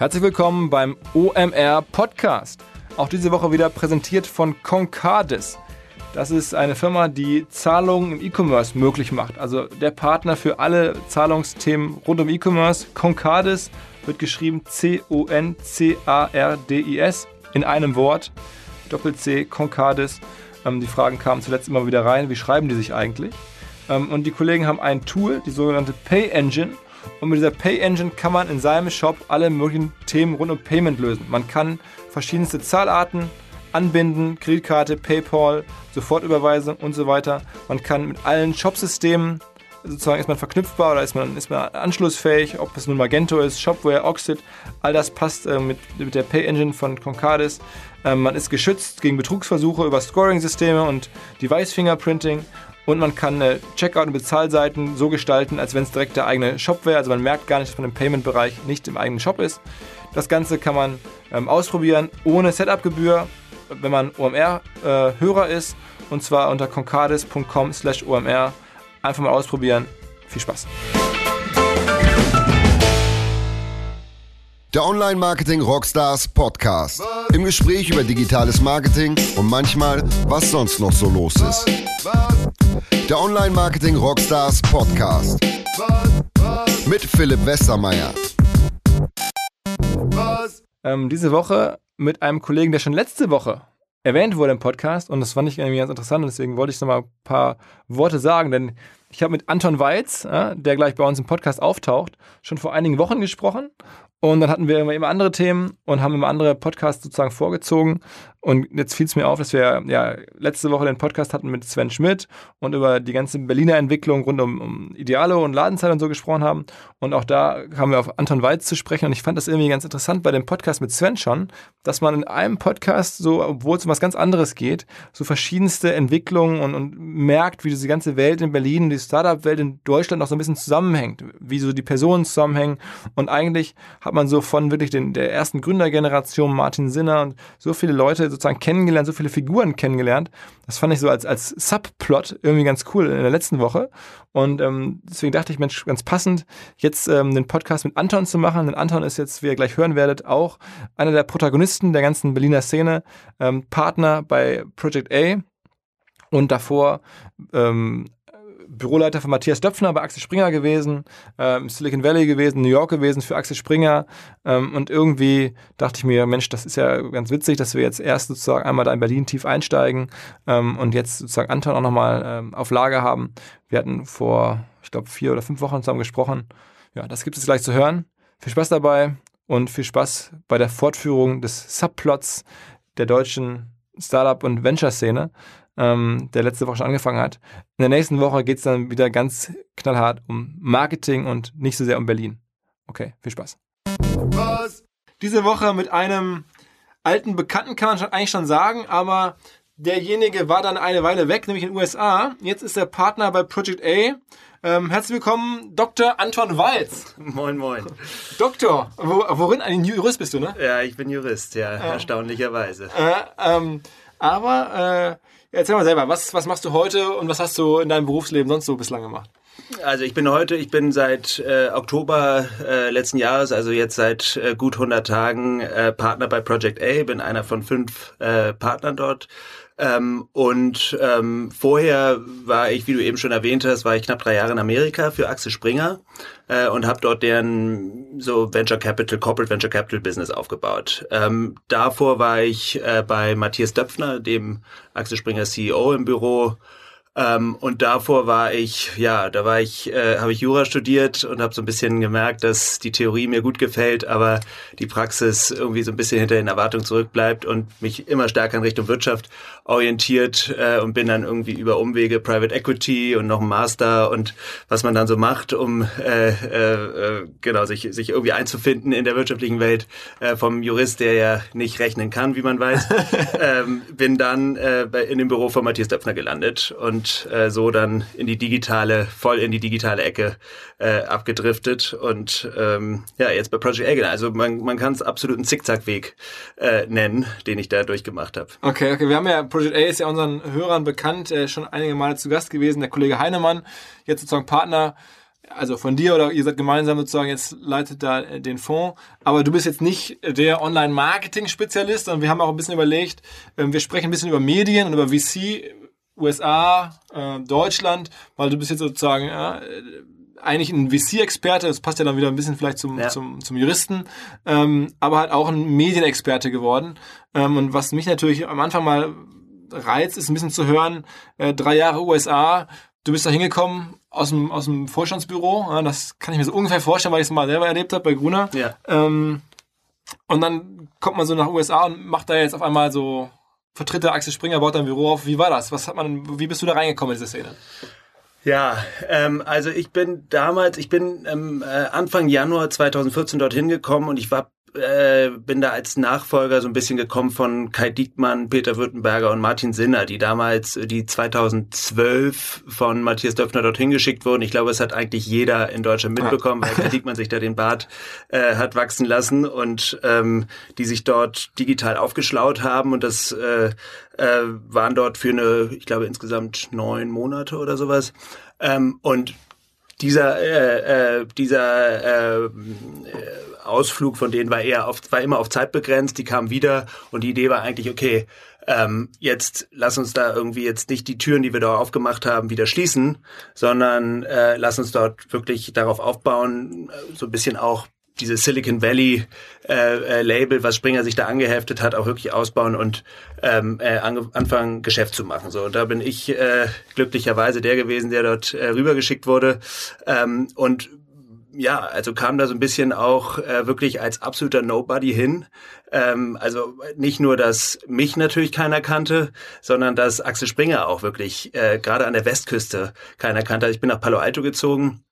Herzlich willkommen beim OMR Podcast. Auch diese Woche wieder präsentiert von Concardis. Das ist eine Firma, die Zahlungen im E-Commerce möglich macht. Also der Partner für alle Zahlungsthemen rund um E-Commerce. Concardis wird geschrieben C-O-N-C-A-R-D-I-S in einem Wort. Doppel-C, Concardis. Ähm, die Fragen kamen zuletzt immer wieder rein. Wie schreiben die sich eigentlich? Ähm, und die Kollegen haben ein Tool, die sogenannte Pay Engine und mit dieser Pay Engine kann man in seinem Shop alle möglichen Themen rund um Payment lösen. Man kann verschiedenste Zahlarten anbinden, Kreditkarte, PayPal, Sofortüberweisung und so weiter. Man kann mit allen Shopsystemen sozusagen ist man verknüpfbar oder ist man, ist man anschlussfähig, ob es nun Magento ist, Shopware, Oxid, all das passt äh, mit, mit der Pay Engine von Concardis. Ähm, man ist geschützt gegen Betrugsversuche über Scoring-Systeme und Device Fingerprinting und man kann äh, Checkout- und Bezahlseiten so gestalten, als wenn es direkt der eigene Shop wäre. Also man merkt gar nicht, dass man im Payment-Bereich nicht im eigenen Shop ist. Das Ganze kann man ähm, ausprobieren ohne Setup-Gebühr, wenn man OMR-Hörer äh, ist. Und zwar unter concardis.com slash OMR. Einfach mal ausprobieren. Viel Spaß. Der Online-Marketing Rockstars Podcast. Im Gespräch über digitales Marketing und manchmal, was sonst noch so los ist. Der Online Marketing Rockstars Podcast. Mit Philipp Westermeier. Ähm, diese Woche mit einem Kollegen, der schon letzte Woche erwähnt wurde im Podcast und das fand ich irgendwie ganz interessant und deswegen wollte ich noch mal ein paar Worte sagen, denn ich habe mit Anton Weiz, der gleich bei uns im Podcast auftaucht, schon vor einigen Wochen gesprochen und dann hatten wir immer, immer andere Themen und haben immer andere Podcasts sozusagen vorgezogen. Und jetzt fiel es mir auf, dass wir ja letzte Woche den Podcast hatten mit Sven Schmidt und über die ganze Berliner Entwicklung rund um, um Idealo und Ladenzeit und so gesprochen haben. Und auch da kamen wir auf Anton Weiz zu sprechen. Und ich fand das irgendwie ganz interessant bei dem Podcast mit Sven schon, dass man in einem Podcast so, obwohl es um was ganz anderes geht, so verschiedenste Entwicklungen und, und merkt, wie diese ganze Welt in Berlin, die Startup-Welt in Deutschland noch so ein bisschen zusammenhängt, wie so die Personen zusammenhängen. Und eigentlich hat man so von wirklich den, der ersten Gründergeneration, Martin Sinner und so viele Leute sozusagen kennengelernt, so viele Figuren kennengelernt. Das fand ich so als, als Subplot irgendwie ganz cool in der letzten Woche. Und ähm, deswegen dachte ich, Mensch, ganz passend, jetzt ähm, den Podcast mit Anton zu machen. Denn Anton ist jetzt, wie ihr gleich hören werdet, auch einer der Protagonisten der ganzen Berliner Szene, ähm, Partner bei Project A und davor ähm, Büroleiter von Matthias Döpfner bei Axel Springer gewesen, ähm, Silicon Valley gewesen, New York gewesen für Axel Springer. Ähm, und irgendwie dachte ich mir, Mensch, das ist ja ganz witzig, dass wir jetzt erst sozusagen einmal da in Berlin tief einsteigen ähm, und jetzt sozusagen Anton auch nochmal ähm, auf Lager haben. Wir hatten vor, ich glaube, vier oder fünf Wochen zusammen gesprochen. Ja, das gibt es gleich zu hören. Viel Spaß dabei und viel Spaß bei der Fortführung des Subplots der deutschen Startup- und Venture-Szene ähm, der letzte Woche schon angefangen hat. In der nächsten Woche geht es dann wieder ganz knallhart um Marketing und nicht so sehr um Berlin. Okay, viel Spaß. Was? Diese Woche mit einem alten Bekannten kann man schon, eigentlich schon sagen, aber derjenige war dann eine Weile weg, nämlich in den USA. Jetzt ist er Partner bei Project A. Ähm, herzlich willkommen, Dr. Anton Walz. Moin, moin. Doktor, wo, worin? Ein Jurist bist du, ne? Ja, ich bin Jurist, ja, äh, erstaunlicherweise. Äh, ähm, aber äh, Erzähl mal selber, was, was machst du heute und was hast du in deinem Berufsleben sonst so bislang gemacht? Also ich bin heute, ich bin seit äh, Oktober äh, letzten Jahres, also jetzt seit äh, gut 100 Tagen äh, Partner bei Project A, bin einer von fünf äh, Partnern dort ähm, und ähm, vorher war ich, wie du eben schon erwähnt hast, war ich knapp drei Jahre in Amerika für Axel Springer äh, und habe dort deren so Venture Capital, Corporate Venture Capital Business aufgebaut. Ähm, davor war ich äh, bei Matthias Döpfner, dem Axel Springer CEO im Büro ähm, und davor war ich, ja, da war ich, äh, habe ich Jura studiert und habe so ein bisschen gemerkt, dass die Theorie mir gut gefällt, aber die Praxis irgendwie so ein bisschen hinter den Erwartungen zurückbleibt und mich immer stärker in Richtung Wirtschaft orientiert äh, und bin dann irgendwie über Umwege Private Equity und noch ein Master und was man dann so macht, um äh, äh, äh genau sich sich irgendwie einzufinden in der wirtschaftlichen Welt äh, vom Jurist, der ja nicht rechnen kann, wie man weiß, ähm, bin dann äh, in dem Büro von Matthias Döpfner gelandet und äh, so dann in die digitale, voll in die digitale Ecke äh, abgedriftet und ähm, ja, jetzt bei Project A. Also man, man kann es absolut einen Zickzackweg äh, nennen, den ich da durchgemacht habe. Okay, okay. Wir haben ja, Project A ist ja unseren Hörern bekannt, äh, schon einige Male zu Gast gewesen, der Kollege Heinemann, jetzt sozusagen Partner also von dir oder ihr seid gemeinsam sozusagen jetzt leitet da äh, den Fonds, aber du bist jetzt nicht der Online-Marketing-Spezialist, sondern wir haben auch ein bisschen überlegt, ähm, wir sprechen ein bisschen über Medien und über VC, USA, äh, Deutschland, weil du bist jetzt sozusagen äh, eigentlich ein VC-Experte, das passt ja dann wieder ein bisschen vielleicht zum, ja. zum, zum Juristen, ähm, aber halt auch ein Medienexperte geworden. Ähm, und was mich natürlich am Anfang mal reizt, ist ein bisschen zu hören, äh, drei Jahre USA, du bist da hingekommen aus dem, aus dem Vorstandsbüro, ja, das kann ich mir so ungefähr vorstellen, weil ich es mal selber erlebt habe bei Gruner. Ja. Ähm, und dann kommt man so nach USA und macht da jetzt auf einmal so, vertritt der Axel Springer, baut ein Büro auf. Wie war das? Was hat man, wie bist du da reingekommen in diese Szene? Ja, ähm, also ich bin damals, ich bin ähm, äh, Anfang Januar 2014 dorthin gekommen und ich war äh, bin da als Nachfolger so ein bisschen gekommen von Kai Diekmann, Peter Württemberger und Martin Sinner, die damals, äh, die 2012 von Matthias Döpfner dorthin geschickt wurden. Ich glaube, es hat eigentlich jeder in Deutschland mitbekommen, weil Kai Diekmann sich da den Bart äh, hat wachsen lassen und ähm, die sich dort digital aufgeschlaut haben und das äh, äh, waren dort für eine, ich glaube, insgesamt neun Monate oder sowas. Ähm, und dieser, äh, äh, dieser äh, Ausflug von denen war eher auf, war immer auf Zeit begrenzt, die kamen wieder und die Idee war eigentlich, okay, ähm, jetzt lass uns da irgendwie jetzt nicht die Türen, die wir da aufgemacht haben, wieder schließen, sondern äh, lass uns dort wirklich darauf aufbauen, äh, so ein bisschen auch dieses Silicon Valley äh, äh, Label, was Springer sich da angeheftet hat, auch wirklich ausbauen und ähm, äh, anfangen Geschäft zu machen. So, und da bin ich äh, glücklicherweise der gewesen, der dort äh, rübergeschickt wurde ähm, und ja, also kam da so ein bisschen auch äh, wirklich als absoluter Nobody hin. Ähm, also nicht nur, dass mich natürlich keiner kannte, sondern dass Axel Springer auch wirklich äh, gerade an der Westküste keiner kannte. Also ich bin nach Palo Alto gezogen,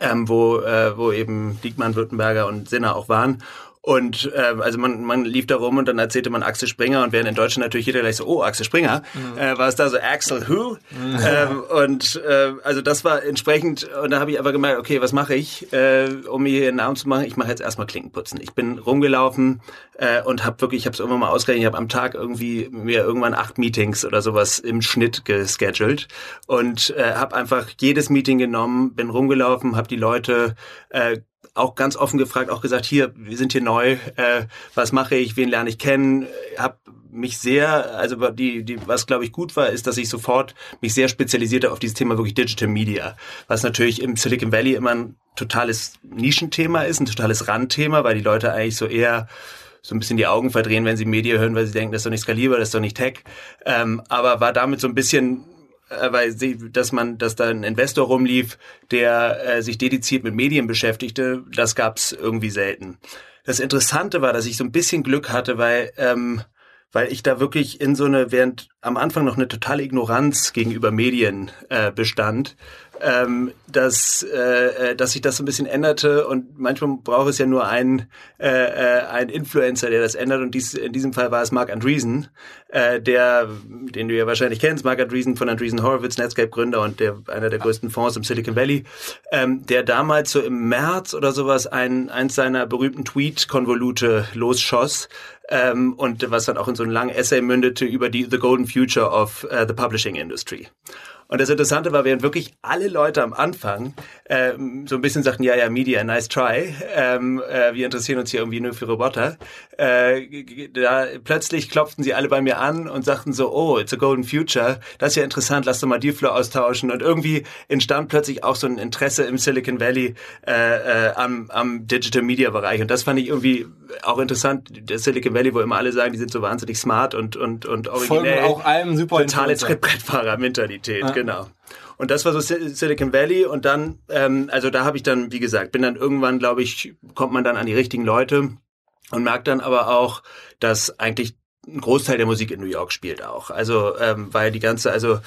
ähm, wo, äh, wo eben Diekmann, Württemberger und Sinner auch waren. Und äh, also man, man lief da rum und dann erzählte man Axel Springer und während in Deutschland natürlich jeder gleich so, oh, Axel Springer, mhm. äh, war es da so Axel Who? Mhm. Ähm, und äh, also das war entsprechend, und da habe ich aber gemerkt, okay, was mache ich, äh, um mir hier einen Namen zu machen? Ich mache jetzt erstmal Klinkenputzen. Ich bin rumgelaufen äh, und habe wirklich, ich habe es irgendwann mal ausgerechnet, ich habe am Tag irgendwie mir irgendwann acht Meetings oder sowas im Schnitt gescheduled und äh, habe einfach jedes Meeting genommen, bin rumgelaufen, habe die Leute äh, auch ganz offen gefragt, auch gesagt, hier, wir sind hier neu, äh, was mache ich, wen lerne ich kennen, habe mich sehr, also die, die, was glaube ich gut war, ist, dass ich sofort mich sehr spezialisierte auf dieses Thema wirklich Digital Media, was natürlich im Silicon Valley immer ein totales Nischenthema ist, ein totales Randthema, weil die Leute eigentlich so eher so ein bisschen die Augen verdrehen, wenn sie Media hören, weil sie denken, das ist doch nicht skalierbar, das ist doch nicht Tech. Ähm, aber war damit so ein bisschen weil sie, dass man, dass da ein Investor rumlief, der äh, sich dediziert mit Medien beschäftigte, das gab's irgendwie selten. Das Interessante war, dass ich so ein bisschen Glück hatte, weil ähm, weil ich da wirklich in so eine, während am Anfang noch eine totale Ignoranz gegenüber Medien äh, bestand, ähm, dass, äh, äh, dass sich das so ein bisschen änderte und manchmal braucht es ja nur einen, äh, äh, einen Influencer, der das ändert und dies, in diesem Fall war es Mark Andreessen, äh, der, den du ja wahrscheinlich kennst, Mark Andreessen von Andreessen Horowitz, Netscape-Gründer und der, einer der größten Fonds im Silicon Valley, ähm, der damals so im März oder sowas ein, eins seiner berühmten Tweet-Konvolute losschoss, ähm, und was dann auch in so einen langen Essay mündete über die The Golden Future of uh, the Publishing Industry. Und das Interessante war, während wirklich alle Leute am Anfang ähm, so ein bisschen sagten, ja, ja, Media, nice try, ähm, äh, wir interessieren uns hier irgendwie nur für Roboter, äh, da plötzlich klopften sie alle bei mir an und sagten so, oh, it's a golden future, das ist ja interessant, lass doch mal Dealflow austauschen. Und irgendwie entstand plötzlich auch so ein Interesse im Silicon Valley äh, äh, am, am Digital Media Bereich. Und das fand ich irgendwie auch interessant. Der Silicon Valley, wo immer alle sagen, die sind so wahnsinnig smart und, und, und originell. Folgen auch allem super Totale Trittbrettfahrer-Mentalität, ja. Genau. Und das war so Silicon Valley und dann, ähm, also da habe ich dann, wie gesagt, bin dann irgendwann, glaube ich, kommt man dann an die richtigen Leute und merkt dann aber auch, dass eigentlich ein Großteil der Musik in New York spielt auch. Also ähm, weil die ganze, also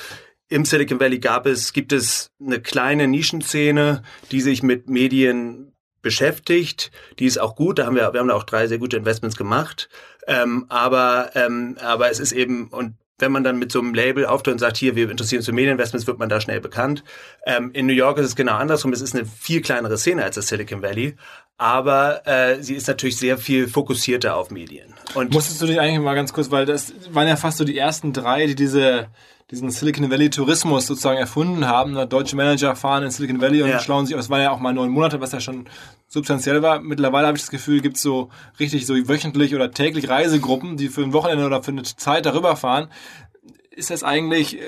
im Silicon Valley gab es, gibt es eine kleine Nischenszene, die sich mit Medien beschäftigt. Die ist auch gut. Da haben wir, wir haben da auch drei sehr gute Investments gemacht. Ähm, aber, ähm, aber es ist eben, und wenn man dann mit so einem Label auftritt und sagt, hier, wir interessieren uns für Medieninvestments, wird man da schnell bekannt. Ähm, in New York ist es genau andersrum. Es ist eine viel kleinere Szene als das Silicon Valley, aber äh, sie ist natürlich sehr viel fokussierter auf Medien. Und Musstest du dich eigentlich mal ganz kurz, weil das waren ja fast so die ersten drei, die diese diesen Silicon Valley Tourismus sozusagen erfunden haben. Deutsche Manager fahren in Silicon Valley und ja. schlauen sich aus. Das waren ja auch mal neun Monate, was ja schon substanziell war. Mittlerweile habe ich das Gefühl, gibt es so richtig so wöchentlich oder täglich Reisegruppen, die für ein Wochenende oder für eine Zeit darüber fahren ist das eigentlich äh,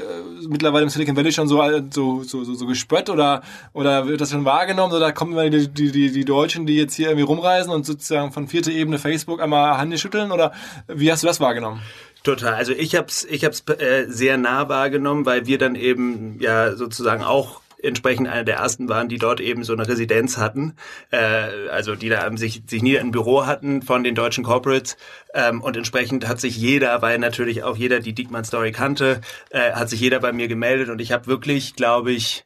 mittlerweile im Silicon Valley schon so, so, so, so, so gespött oder, oder wird das schon wahrgenommen? Oder kommen die, die, die, die Deutschen, die jetzt hier irgendwie rumreisen und sozusagen von vierter Ebene Facebook einmal Hände schütteln? Oder wie hast du das wahrgenommen? Total. Also ich habe es ich hab's, äh, sehr nah wahrgenommen, weil wir dann eben ja sozusagen auch entsprechend einer der ersten waren, die dort eben so eine Residenz hatten, äh, also die da sich, sich nie ein Büro hatten von den deutschen Corporates. Ähm, und entsprechend hat sich jeder, weil natürlich auch jeder die Diekmann Story kannte, äh, hat sich jeder bei mir gemeldet. Und ich habe wirklich, glaube ich,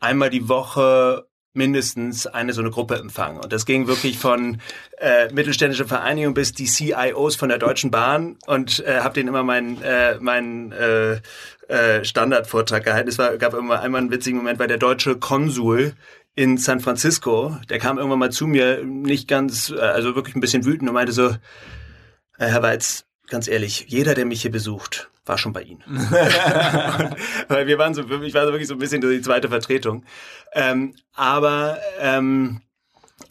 einmal die Woche mindestens eine so eine Gruppe empfangen. Und das ging wirklich von äh, mittelständische Vereinigung bis die CIOs von der Deutschen Bahn und äh, habe denen immer meinen äh, mein, äh, äh, Standardvortrag gehalten. Es war, gab immer einmal einen witzigen Moment, weil der deutsche Konsul in San Francisco, der kam irgendwann mal zu mir, nicht ganz, äh, also wirklich ein bisschen wütend und meinte so, äh, Herr Weiz, ganz ehrlich, jeder, der mich hier besucht, war schon bei Ihnen. Weil wir waren so, ich war so wirklich so ein bisschen die zweite Vertretung. Ähm, aber ähm,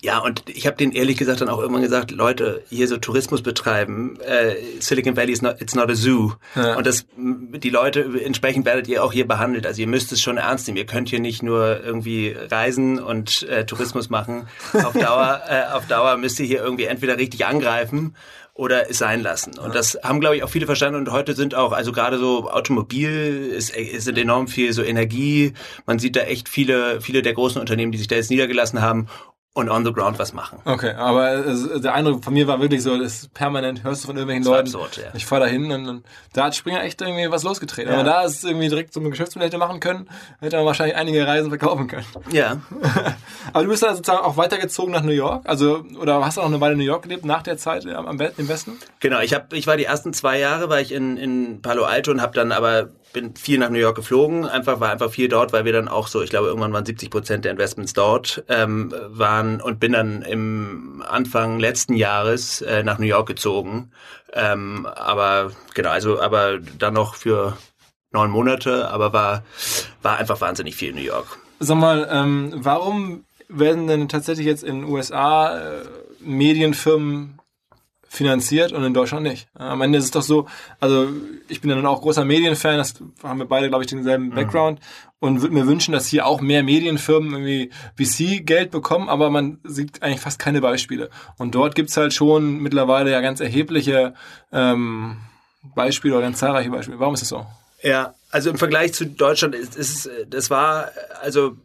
ja, und ich habe denen ehrlich gesagt dann auch irgendwann gesagt, Leute, hier so Tourismus betreiben, äh, Silicon Valley is not, it's not a zoo. Ja. Und das, die Leute, entsprechend werdet ihr auch hier behandelt. Also ihr müsst es schon ernst nehmen. Ihr könnt hier nicht nur irgendwie reisen und äh, Tourismus machen. Auf Dauer, äh, auf Dauer müsst ihr hier irgendwie entweder richtig angreifen oder es sein lassen. Und das haben, glaube ich, auch viele verstanden. Und heute sind auch, also gerade so Automobil ist, ist enorm viel so Energie. Man sieht da echt viele, viele der großen Unternehmen, die sich da jetzt niedergelassen haben und on the ground was machen. Okay, aber der Eindruck von mir war wirklich so, das permanent hörst du von irgendwelchen Leuten. Absurd, ja. Ich fahre da hin und, und, da hat Springer echt irgendwie was losgetreten. Ja. Aber da ist irgendwie direkt so ein Geschäftsmodell hätte machen können, hätte man wahrscheinlich einige Reisen verkaufen können. Ja. aber du bist dann sozusagen auch weitergezogen nach New York, also oder hast du auch eine Weile in New York gelebt nach der Zeit am, am im Westen? Genau, ich habe, ich war die ersten zwei Jahre war ich in in Palo Alto und habe dann aber bin viel nach New York geflogen, einfach war einfach viel dort, weil wir dann auch so, ich glaube, irgendwann waren 70 Prozent der Investments dort ähm, waren und bin dann im Anfang letzten Jahres äh, nach New York gezogen. Ähm, aber genau, also aber dann noch für neun Monate, aber war war einfach wahnsinnig viel in New York. Sag mal, ähm, warum werden denn tatsächlich jetzt in den USA äh, Medienfirmen finanziert und in Deutschland nicht. Am Ende ist es doch so, also ich bin dann auch großer Medienfan, das haben wir beide, glaube ich, denselben mhm. Background und würde mir wünschen, dass hier auch mehr Medienfirmen irgendwie VC-Geld bekommen, aber man sieht eigentlich fast keine Beispiele. Und dort gibt's halt schon mittlerweile ja ganz erhebliche ähm, Beispiele oder ganz zahlreiche Beispiele. Warum ist das so? Ja, also im Vergleich zu Deutschland ist, ist das war, also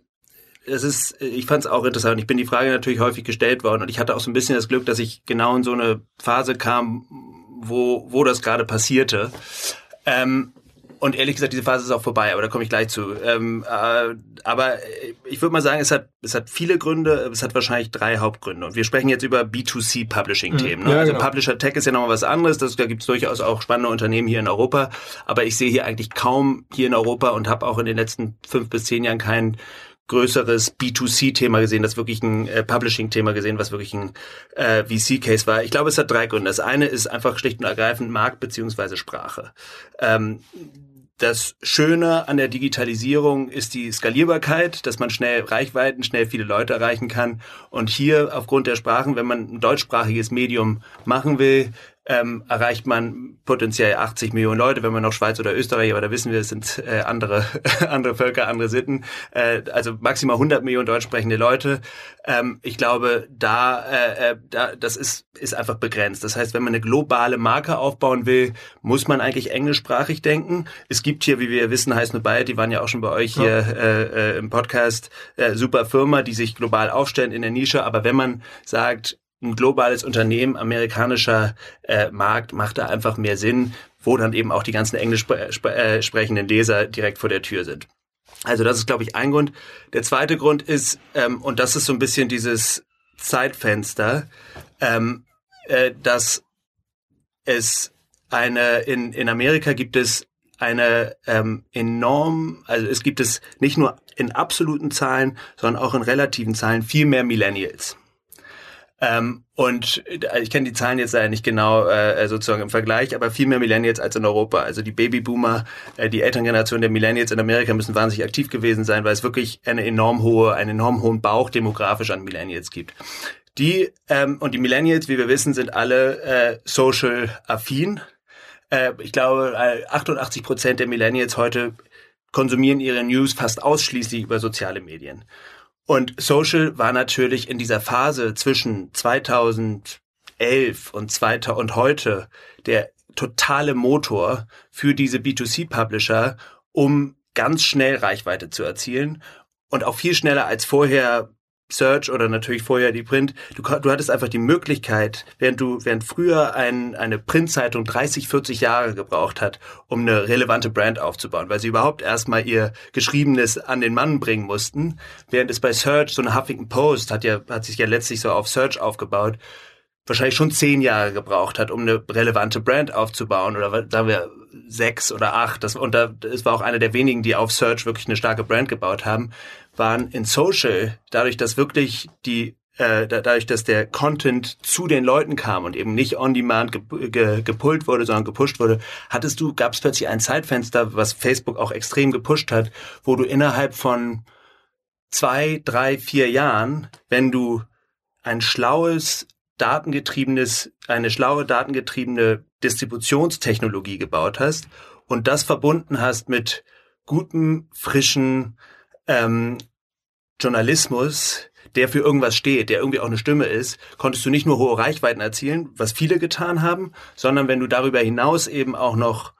es ist, ich fand es auch interessant. Ich bin die Frage natürlich häufig gestellt worden und ich hatte auch so ein bisschen das Glück, dass ich genau in so eine Phase kam, wo, wo das gerade passierte. Ähm, und ehrlich gesagt, diese Phase ist auch vorbei, aber da komme ich gleich zu. Ähm, äh, aber ich würde mal sagen, es hat, es hat viele Gründe, es hat wahrscheinlich drei Hauptgründe. Und wir sprechen jetzt über B2C-Publishing-Themen. Ne? Ja, also genau. Publisher Tech ist ja nochmal was anderes, das, da gibt es durchaus auch spannende Unternehmen hier in Europa. Aber ich sehe hier eigentlich kaum hier in Europa und habe auch in den letzten fünf bis zehn Jahren keinen größeres B2C-Thema gesehen, das wirklich ein äh, Publishing-Thema gesehen, was wirklich ein äh, VC-Case war. Ich glaube, es hat drei Gründe. Das eine ist einfach schlicht und ergreifend Markt beziehungsweise Sprache. Ähm, das Schöne an der Digitalisierung ist die Skalierbarkeit, dass man schnell Reichweiten, schnell viele Leute erreichen kann. Und hier aufgrund der Sprachen, wenn man ein deutschsprachiges Medium machen will, ähm, erreicht man potenziell 80 Millionen Leute, wenn man noch Schweiz oder Österreich, aber da wissen wir, es sind äh, andere, andere Völker, andere Sitten, äh, also maximal 100 Millionen deutsch sprechende Leute. Ähm, ich glaube, da, äh, äh, da, das ist, ist einfach begrenzt. Das heißt, wenn man eine globale Marke aufbauen will, muss man eigentlich englischsprachig denken. Es gibt hier, wie wir wissen, heißt Nobel, die waren ja auch schon bei euch hier ja. äh, äh, im Podcast, äh, super Firma, die sich global aufstellen in der Nische, aber wenn man sagt, ein globales Unternehmen, amerikanischer äh, Markt macht da einfach mehr Sinn, wo dann eben auch die ganzen englisch spre äh, sprechenden Leser direkt vor der Tür sind. Also das ist, glaube ich, ein Grund. Der zweite Grund ist, ähm, und das ist so ein bisschen dieses Zeitfenster, ähm, äh, dass es eine, in, in Amerika gibt es eine ähm, enorm, also es gibt es nicht nur in absoluten Zahlen, sondern auch in relativen Zahlen viel mehr Millennials. Ähm, und äh, ich kenne die Zahlen jetzt leider nicht genau äh, sozusagen im Vergleich, aber viel mehr Millennials als in Europa. Also die Babyboomer, äh, die Elterngeneration der Millennials in Amerika müssen wahnsinnig aktiv gewesen sein, weil es wirklich eine enorm hohe, einen enorm hohen Bauch demografisch an Millennials gibt. Die ähm, und die Millennials, wie wir wissen, sind alle äh, social affin. Äh, ich glaube, 88 Prozent der Millennials heute konsumieren ihre News fast ausschließlich über soziale Medien. Und Social war natürlich in dieser Phase zwischen 2011 und, 2000 und heute der totale Motor für diese B2C-Publisher, um ganz schnell Reichweite zu erzielen und auch viel schneller als vorher Search oder natürlich vorher die Print. Du, du hattest einfach die Möglichkeit, während du, während früher ein, eine Printzeitung 30, 40 Jahre gebraucht hat, um eine relevante Brand aufzubauen, weil sie überhaupt erstmal ihr Geschriebenes an den Mann bringen mussten, während es bei Search, so eine Huffington Post hat ja, hat sich ja letztlich so auf Search aufgebaut, wahrscheinlich schon zehn Jahre gebraucht hat, um eine relevante Brand aufzubauen oder sagen wir sechs oder acht. Das, und da, es war auch einer der wenigen, die auf Search wirklich eine starke Brand gebaut haben waren in Social, dadurch, dass wirklich die äh, dadurch, dass der Content zu den Leuten kam und eben nicht on demand ge ge gepullt wurde, sondern gepusht wurde, hattest du, gab es plötzlich ein Zeitfenster, was Facebook auch extrem gepusht hat, wo du innerhalb von zwei, drei, vier Jahren, wenn du ein schlaues, datengetriebenes, eine schlaue, datengetriebene Distributionstechnologie gebaut hast und das verbunden hast mit gutem, frischen, ähm, Journalismus, der für irgendwas steht, der irgendwie auch eine Stimme ist, konntest du nicht nur hohe Reichweiten erzielen, was viele getan haben, sondern wenn du darüber hinaus eben auch noch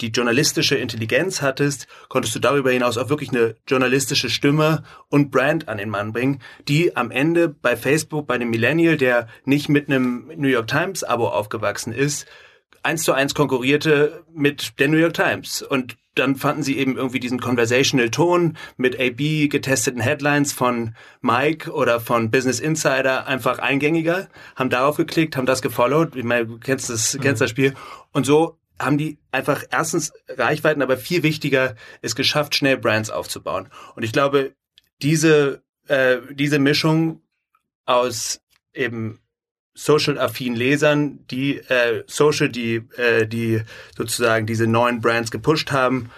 die journalistische Intelligenz hattest, konntest du darüber hinaus auch wirklich eine journalistische Stimme und Brand an den Mann bringen, die am Ende bei Facebook, bei dem Millennial, der nicht mit einem New York Times Abo aufgewachsen ist, eins zu eins konkurrierte mit der New York Times. Und dann fanden sie eben irgendwie diesen conversational Ton mit AB getesteten Headlines von Mike oder von Business Insider einfach eingängiger, haben darauf geklickt, haben das gefollowt. Ich meine, du kennst das, mhm. kennst das Spiel. Und so haben die einfach erstens Reichweiten, aber viel wichtiger, es geschafft, schnell Brands aufzubauen. Und ich glaube, diese, äh, diese Mischung aus eben social-affinen Lesern, die äh, Social, die, äh, die sozusagen diese neuen Brands gepusht haben.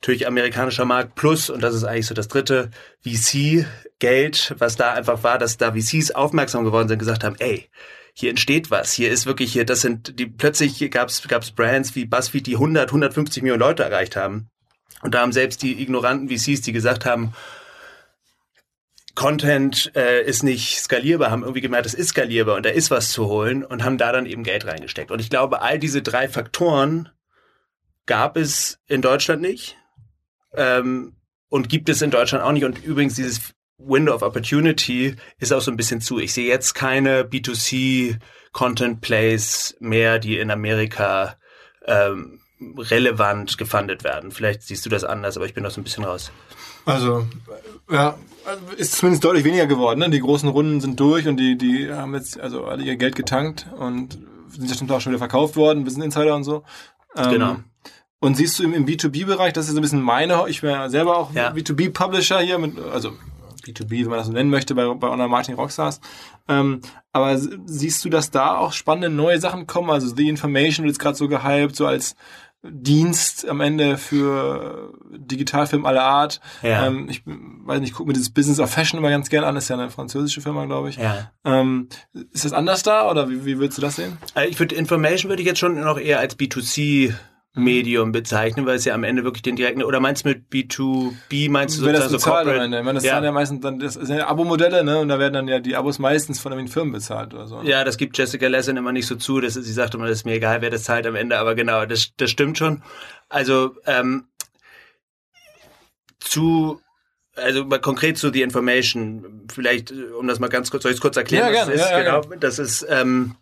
Natürlich amerikanischer Markt plus, und das ist eigentlich so das dritte, VC-Geld, was da einfach war, dass da VCs aufmerksam geworden sind, gesagt haben, ey, hier entsteht was, hier ist wirklich hier, das sind die, plötzlich gab es Brands wie BuzzFeed, die 100, 150 Millionen Leute erreicht haben. Und da haben selbst die ignoranten VCs, die gesagt haben, Content äh, ist nicht skalierbar, haben irgendwie gemerkt, es ist skalierbar und da ist was zu holen und haben da dann eben Geld reingesteckt. Und ich glaube, all diese drei Faktoren gab es in Deutschland nicht ähm, und gibt es in Deutschland auch nicht. Und übrigens dieses Window of Opportunity ist auch so ein bisschen zu. Ich sehe jetzt keine B2C Content Plays mehr, die in Amerika ähm, relevant gefundet werden. Vielleicht siehst du das anders, aber ich bin da so ein bisschen raus. Also, ja, ist zumindest deutlich weniger geworden. Ne? Die großen Runden sind durch und die, die haben jetzt also alle ihr Geld getankt und sind ja bestimmt auch schon wieder verkauft worden, Business Insider und so. Ähm, genau. Und siehst du im, im B2B-Bereich, das ist so ein bisschen meine, ich bin ja selber auch ja. B2B-Publisher hier, mit, also B2B, wenn man das so nennen möchte, bei, bei Online Marketing Rockstars. Ähm, aber siehst du, dass da auch spannende neue Sachen kommen? Also The Information wird jetzt gerade so gehypt, so als Dienst am Ende für Digitalfilm aller Art. Ja. Ähm, ich weiß nicht, ich gucke mir das Business of Fashion immer ganz gern an. Das ist ja eine französische Firma, glaube ich. Ja. Ähm, ist das anders da oder wie, wie würdest du das sehen? Äh, ich würde Information würde ich jetzt schon noch eher als B2C Medium bezeichnen, weil es ja am Ende wirklich den direkten, oder meinst du mit B2B, meinst du sozusagen das so Corporate? Am Ende. Ich meine, das ja. sind ja meistens dann, das sind ja Abo-Modelle, ne, und da werden dann ja die Abos meistens von den Firmen bezahlt oder so. Ja, das gibt Jessica Lesson immer nicht so zu, dass sie sagt immer, das ist mir egal, wer das zahlt am Ende, aber genau, das, das stimmt schon. Also, ähm, zu, also mal konkret zu The Information, vielleicht, um das mal ganz kurz, soll ich es kurz erklären, ja, gerne, das ist? Ja, ja, genau, das ist, ähm,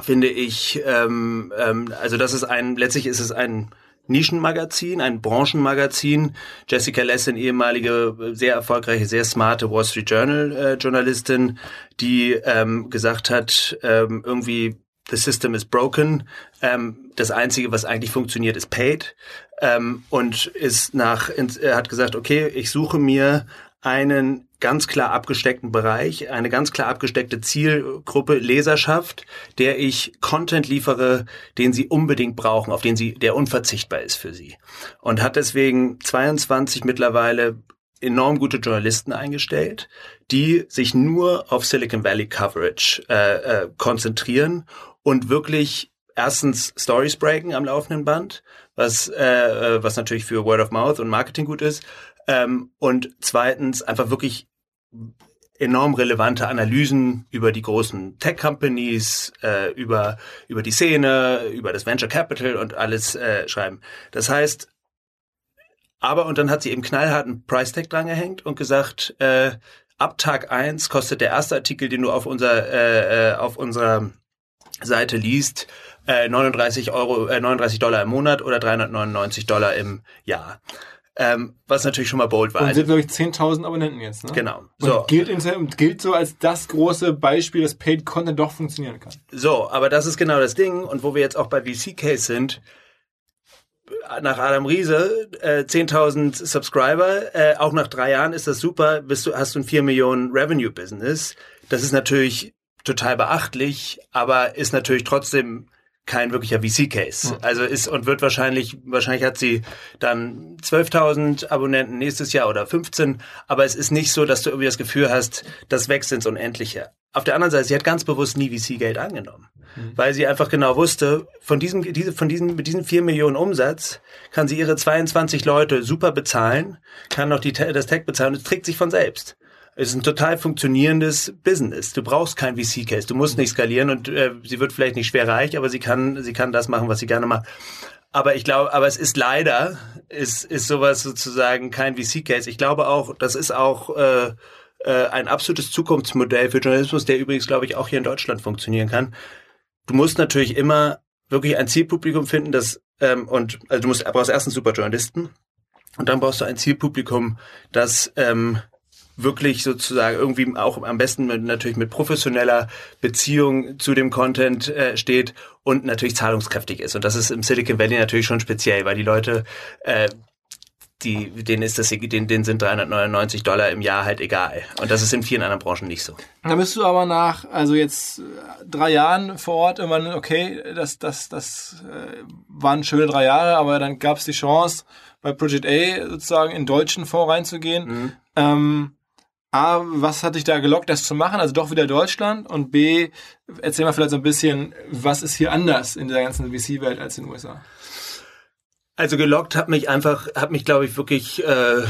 finde ich, ähm, ähm, also das ist ein, letztlich ist es ein Nischenmagazin, ein Branchenmagazin. Jessica Lessin, ehemalige, sehr erfolgreiche, sehr smarte Wall Street Journal äh, Journalistin, die ähm, gesagt hat, ähm, irgendwie the system is broken. Ähm, das einzige, was eigentlich funktioniert, ist paid. Ähm, und ist nach, er hat gesagt, okay, ich suche mir einen ganz klar abgesteckten Bereich, eine ganz klar abgesteckte Zielgruppe Leserschaft, der ich Content liefere, den sie unbedingt brauchen, auf den sie, der unverzichtbar ist für sie. Und hat deswegen 22 mittlerweile enorm gute Journalisten eingestellt, die sich nur auf Silicon Valley Coverage äh, äh, konzentrieren und wirklich erstens Stories breaken am laufenden Band, was äh, äh was natürlich für Word of Mouth und Marketing gut ist, ähm, und zweitens einfach wirklich enorm relevante Analysen über die großen Tech-Companies, äh, über, über die Szene, über das Venture Capital und alles äh, schreiben. Das heißt, aber, und dann hat sie eben knallharten Price-Tag drangehängt und gesagt, äh, ab Tag eins kostet der erste Artikel, den du auf, unser, äh, äh auf unserer Seite liest, äh, 39 Euro, äh, 39 Dollar im Monat oder 399 Dollar im Jahr. Ähm, was natürlich schon mal bold war. Und sind, glaube ich, 10.000 Abonnenten jetzt, ne? Genau. So. Und gilt, gilt so als das große Beispiel, dass Paid Content doch funktionieren kann. So, aber das ist genau das Ding. Und wo wir jetzt auch bei VC-Case sind, nach Adam Riese, äh, 10.000 Subscriber, äh, auch nach drei Jahren ist das super, bist du, hast du ein 4 Millionen Revenue-Business. Das ist natürlich total beachtlich, aber ist natürlich trotzdem kein wirklicher VC-Case. Also ist und wird wahrscheinlich, wahrscheinlich hat sie dann 12.000 Abonnenten nächstes Jahr oder 15, aber es ist nicht so, dass du irgendwie das Gefühl hast, das wächst ins Unendliche. Auf der anderen Seite, sie hat ganz bewusst nie VC-Geld angenommen, mhm. weil sie einfach genau wusste, von diesem, diese, von diesem, mit diesen 4 Millionen Umsatz kann sie ihre 22 Leute super bezahlen, kann noch die, das Tech bezahlen und es trägt sich von selbst. Es ist ein total funktionierendes Business. Du brauchst kein VC-Case. Du musst nicht skalieren und äh, sie wird vielleicht nicht schwer reich, aber sie kann, sie kann das machen, was sie gerne macht. Aber ich glaube, aber es ist leider, ist, ist sowas sozusagen kein VC-Case. Ich glaube auch, das ist auch äh, äh, ein absolutes Zukunftsmodell für Journalismus, der übrigens, glaube ich, auch hier in Deutschland funktionieren kann. Du musst natürlich immer wirklich ein Zielpublikum finden, das ähm, und also du musst brauchst erstens super Journalisten und dann brauchst du ein Zielpublikum, das ähm, wirklich sozusagen irgendwie auch am besten mit, natürlich mit professioneller Beziehung zu dem Content äh, steht und natürlich zahlungskräftig ist. Und das ist im Silicon Valley natürlich schon speziell, weil die Leute äh, die, denen ist das, denen, denen sind 399 Dollar im Jahr halt egal. Und das ist in vielen anderen Branchen nicht so. Da bist du aber nach, also jetzt äh, drei Jahren vor Ort irgendwann, okay, das, das, das äh, waren schöne drei Jahre, aber dann gab es die Chance, bei Project A sozusagen in deutschen Fonds reinzugehen. Mhm. Ähm, A, was hat dich da gelockt, das zu machen? Also doch wieder Deutschland. Und B, erzähl mal vielleicht so ein bisschen, was ist hier anders in der ganzen VC-Welt als in den USA? Also gelockt hat mich einfach, hat mich glaube ich wirklich äh,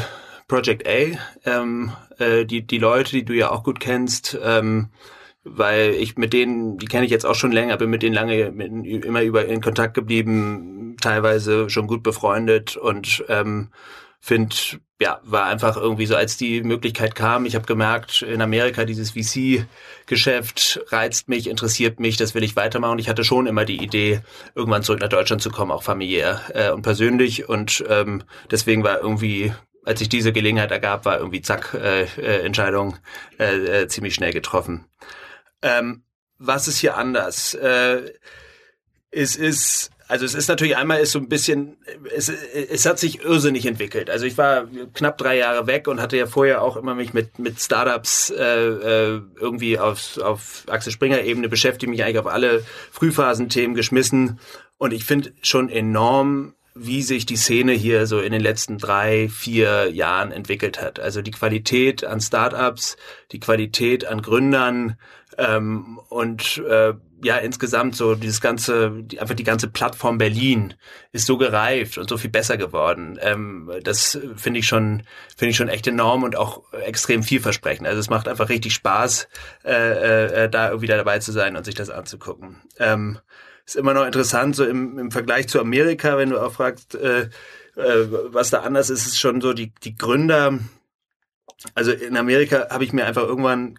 Project A, ähm, äh, die die Leute, die du ja auch gut kennst, ähm, weil ich mit denen, die kenne ich jetzt auch schon länger, bin mit denen lange mit, immer über in Kontakt geblieben, teilweise schon gut befreundet und ähm, finde, ja, war einfach irgendwie so, als die Möglichkeit kam, ich habe gemerkt, in Amerika dieses VC-Geschäft reizt mich, interessiert mich, das will ich weitermachen. Ich hatte schon immer die Idee, irgendwann zurück nach Deutschland zu kommen, auch familiär äh, und persönlich. Und ähm, deswegen war irgendwie als sich diese Gelegenheit ergab, war irgendwie zack, äh, äh, Entscheidung äh, äh, ziemlich schnell getroffen. Ähm, was ist hier anders? Äh, es ist also es ist natürlich einmal ist so ein bisschen, es, es hat sich irrsinnig entwickelt. Also ich war knapp drei Jahre weg und hatte ja vorher auch immer mich mit, mit Startups äh, äh, irgendwie auf, auf Axel Springer Ebene beschäftigt, mich eigentlich auf alle Frühphasenthemen geschmissen. Und ich finde schon enorm, wie sich die Szene hier so in den letzten drei, vier Jahren entwickelt hat. Also die Qualität an Startups, die Qualität an Gründern ähm, und äh, ja insgesamt so dieses ganze, die, einfach die ganze Plattform Berlin ist so gereift und so viel besser geworden. Ähm, das finde ich schon, finde ich schon echt enorm und auch extrem vielversprechend. Also es macht einfach richtig Spaß, äh, äh, da wieder dabei zu sein und sich das anzugucken. Ähm, ist immer noch interessant, so im, im Vergleich zu Amerika, wenn du auch fragst, äh, äh, was da anders ist, ist schon so die, die Gründer, also in Amerika habe ich mir einfach irgendwann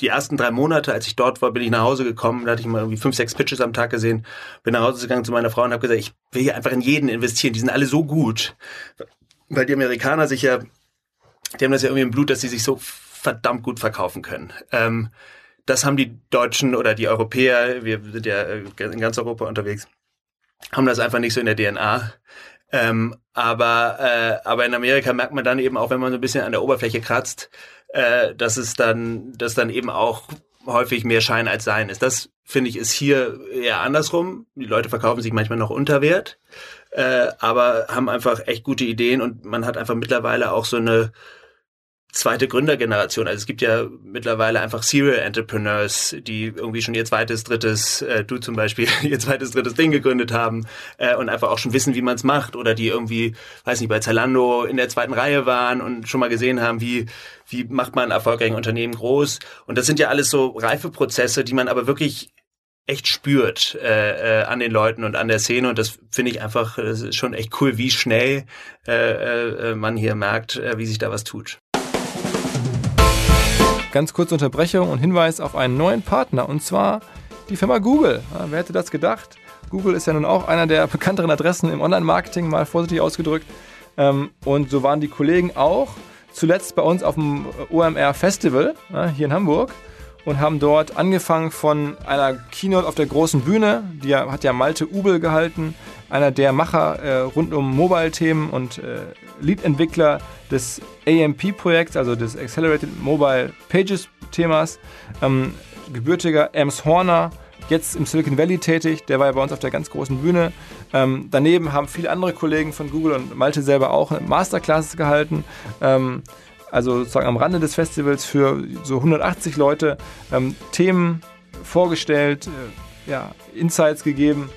die ersten drei Monate, als ich dort war, bin ich nach Hause gekommen, da hatte ich mal irgendwie fünf, sechs Pitches am Tag gesehen, bin nach Hause gegangen zu meiner Frau und habe gesagt, ich will hier einfach in jeden investieren, die sind alle so gut. Weil die Amerikaner sich ja, die haben das ja irgendwie im Blut, dass sie sich so verdammt gut verkaufen können. Ähm, das haben die Deutschen oder die Europäer, wir sind ja äh, in ganz Europa unterwegs, haben das einfach nicht so in der DNA. Ähm, aber, äh, aber in Amerika merkt man dann eben auch, wenn man so ein bisschen an der Oberfläche kratzt, äh, dass es dann, dass dann eben auch häufig mehr Schein als Sein ist. Das finde ich ist hier eher andersrum. Die Leute verkaufen sich manchmal noch unter Wert, äh, aber haben einfach echt gute Ideen und man hat einfach mittlerweile auch so eine zweite Gründergeneration. Also es gibt ja mittlerweile einfach Serial Entrepreneurs, die irgendwie schon ihr zweites, drittes, äh, du zum Beispiel, ihr zweites, drittes Ding gegründet haben äh, und einfach auch schon wissen, wie man es macht oder die irgendwie, weiß nicht, bei Zalando in der zweiten Reihe waren und schon mal gesehen haben, wie wie macht man ein erfolgreiches Unternehmen groß. Und das sind ja alles so reife Prozesse, die man aber wirklich echt spürt äh, äh, an den Leuten und an der Szene und das finde ich einfach das ist schon echt cool, wie schnell äh, äh, man hier merkt, äh, wie sich da was tut. Ganz kurze Unterbrechung und Hinweis auf einen neuen Partner und zwar die Firma Google. Ja, wer hätte das gedacht? Google ist ja nun auch einer der bekannteren Adressen im Online-Marketing, mal vorsichtig ausgedrückt. Ähm, und so waren die Kollegen auch zuletzt bei uns auf dem OMR Festival hier in Hamburg und haben dort angefangen von einer Keynote auf der großen Bühne, die hat ja Malte Ubel gehalten, einer der Macher äh, rund um Mobile-Themen und äh, Lead-Entwickler des AMP-Projekts, also des Accelerated Mobile Pages-Themas. Ähm, gebürtiger Ems Horner, jetzt im Silicon Valley tätig, der war ja bei uns auf der ganz großen Bühne. Ähm, daneben haben viele andere Kollegen von Google und Malte selber auch Masterclasses gehalten. Ähm, also sozusagen am Rande des Festivals für so 180 Leute ähm, Themen vorgestellt, äh, ja, Insights gegeben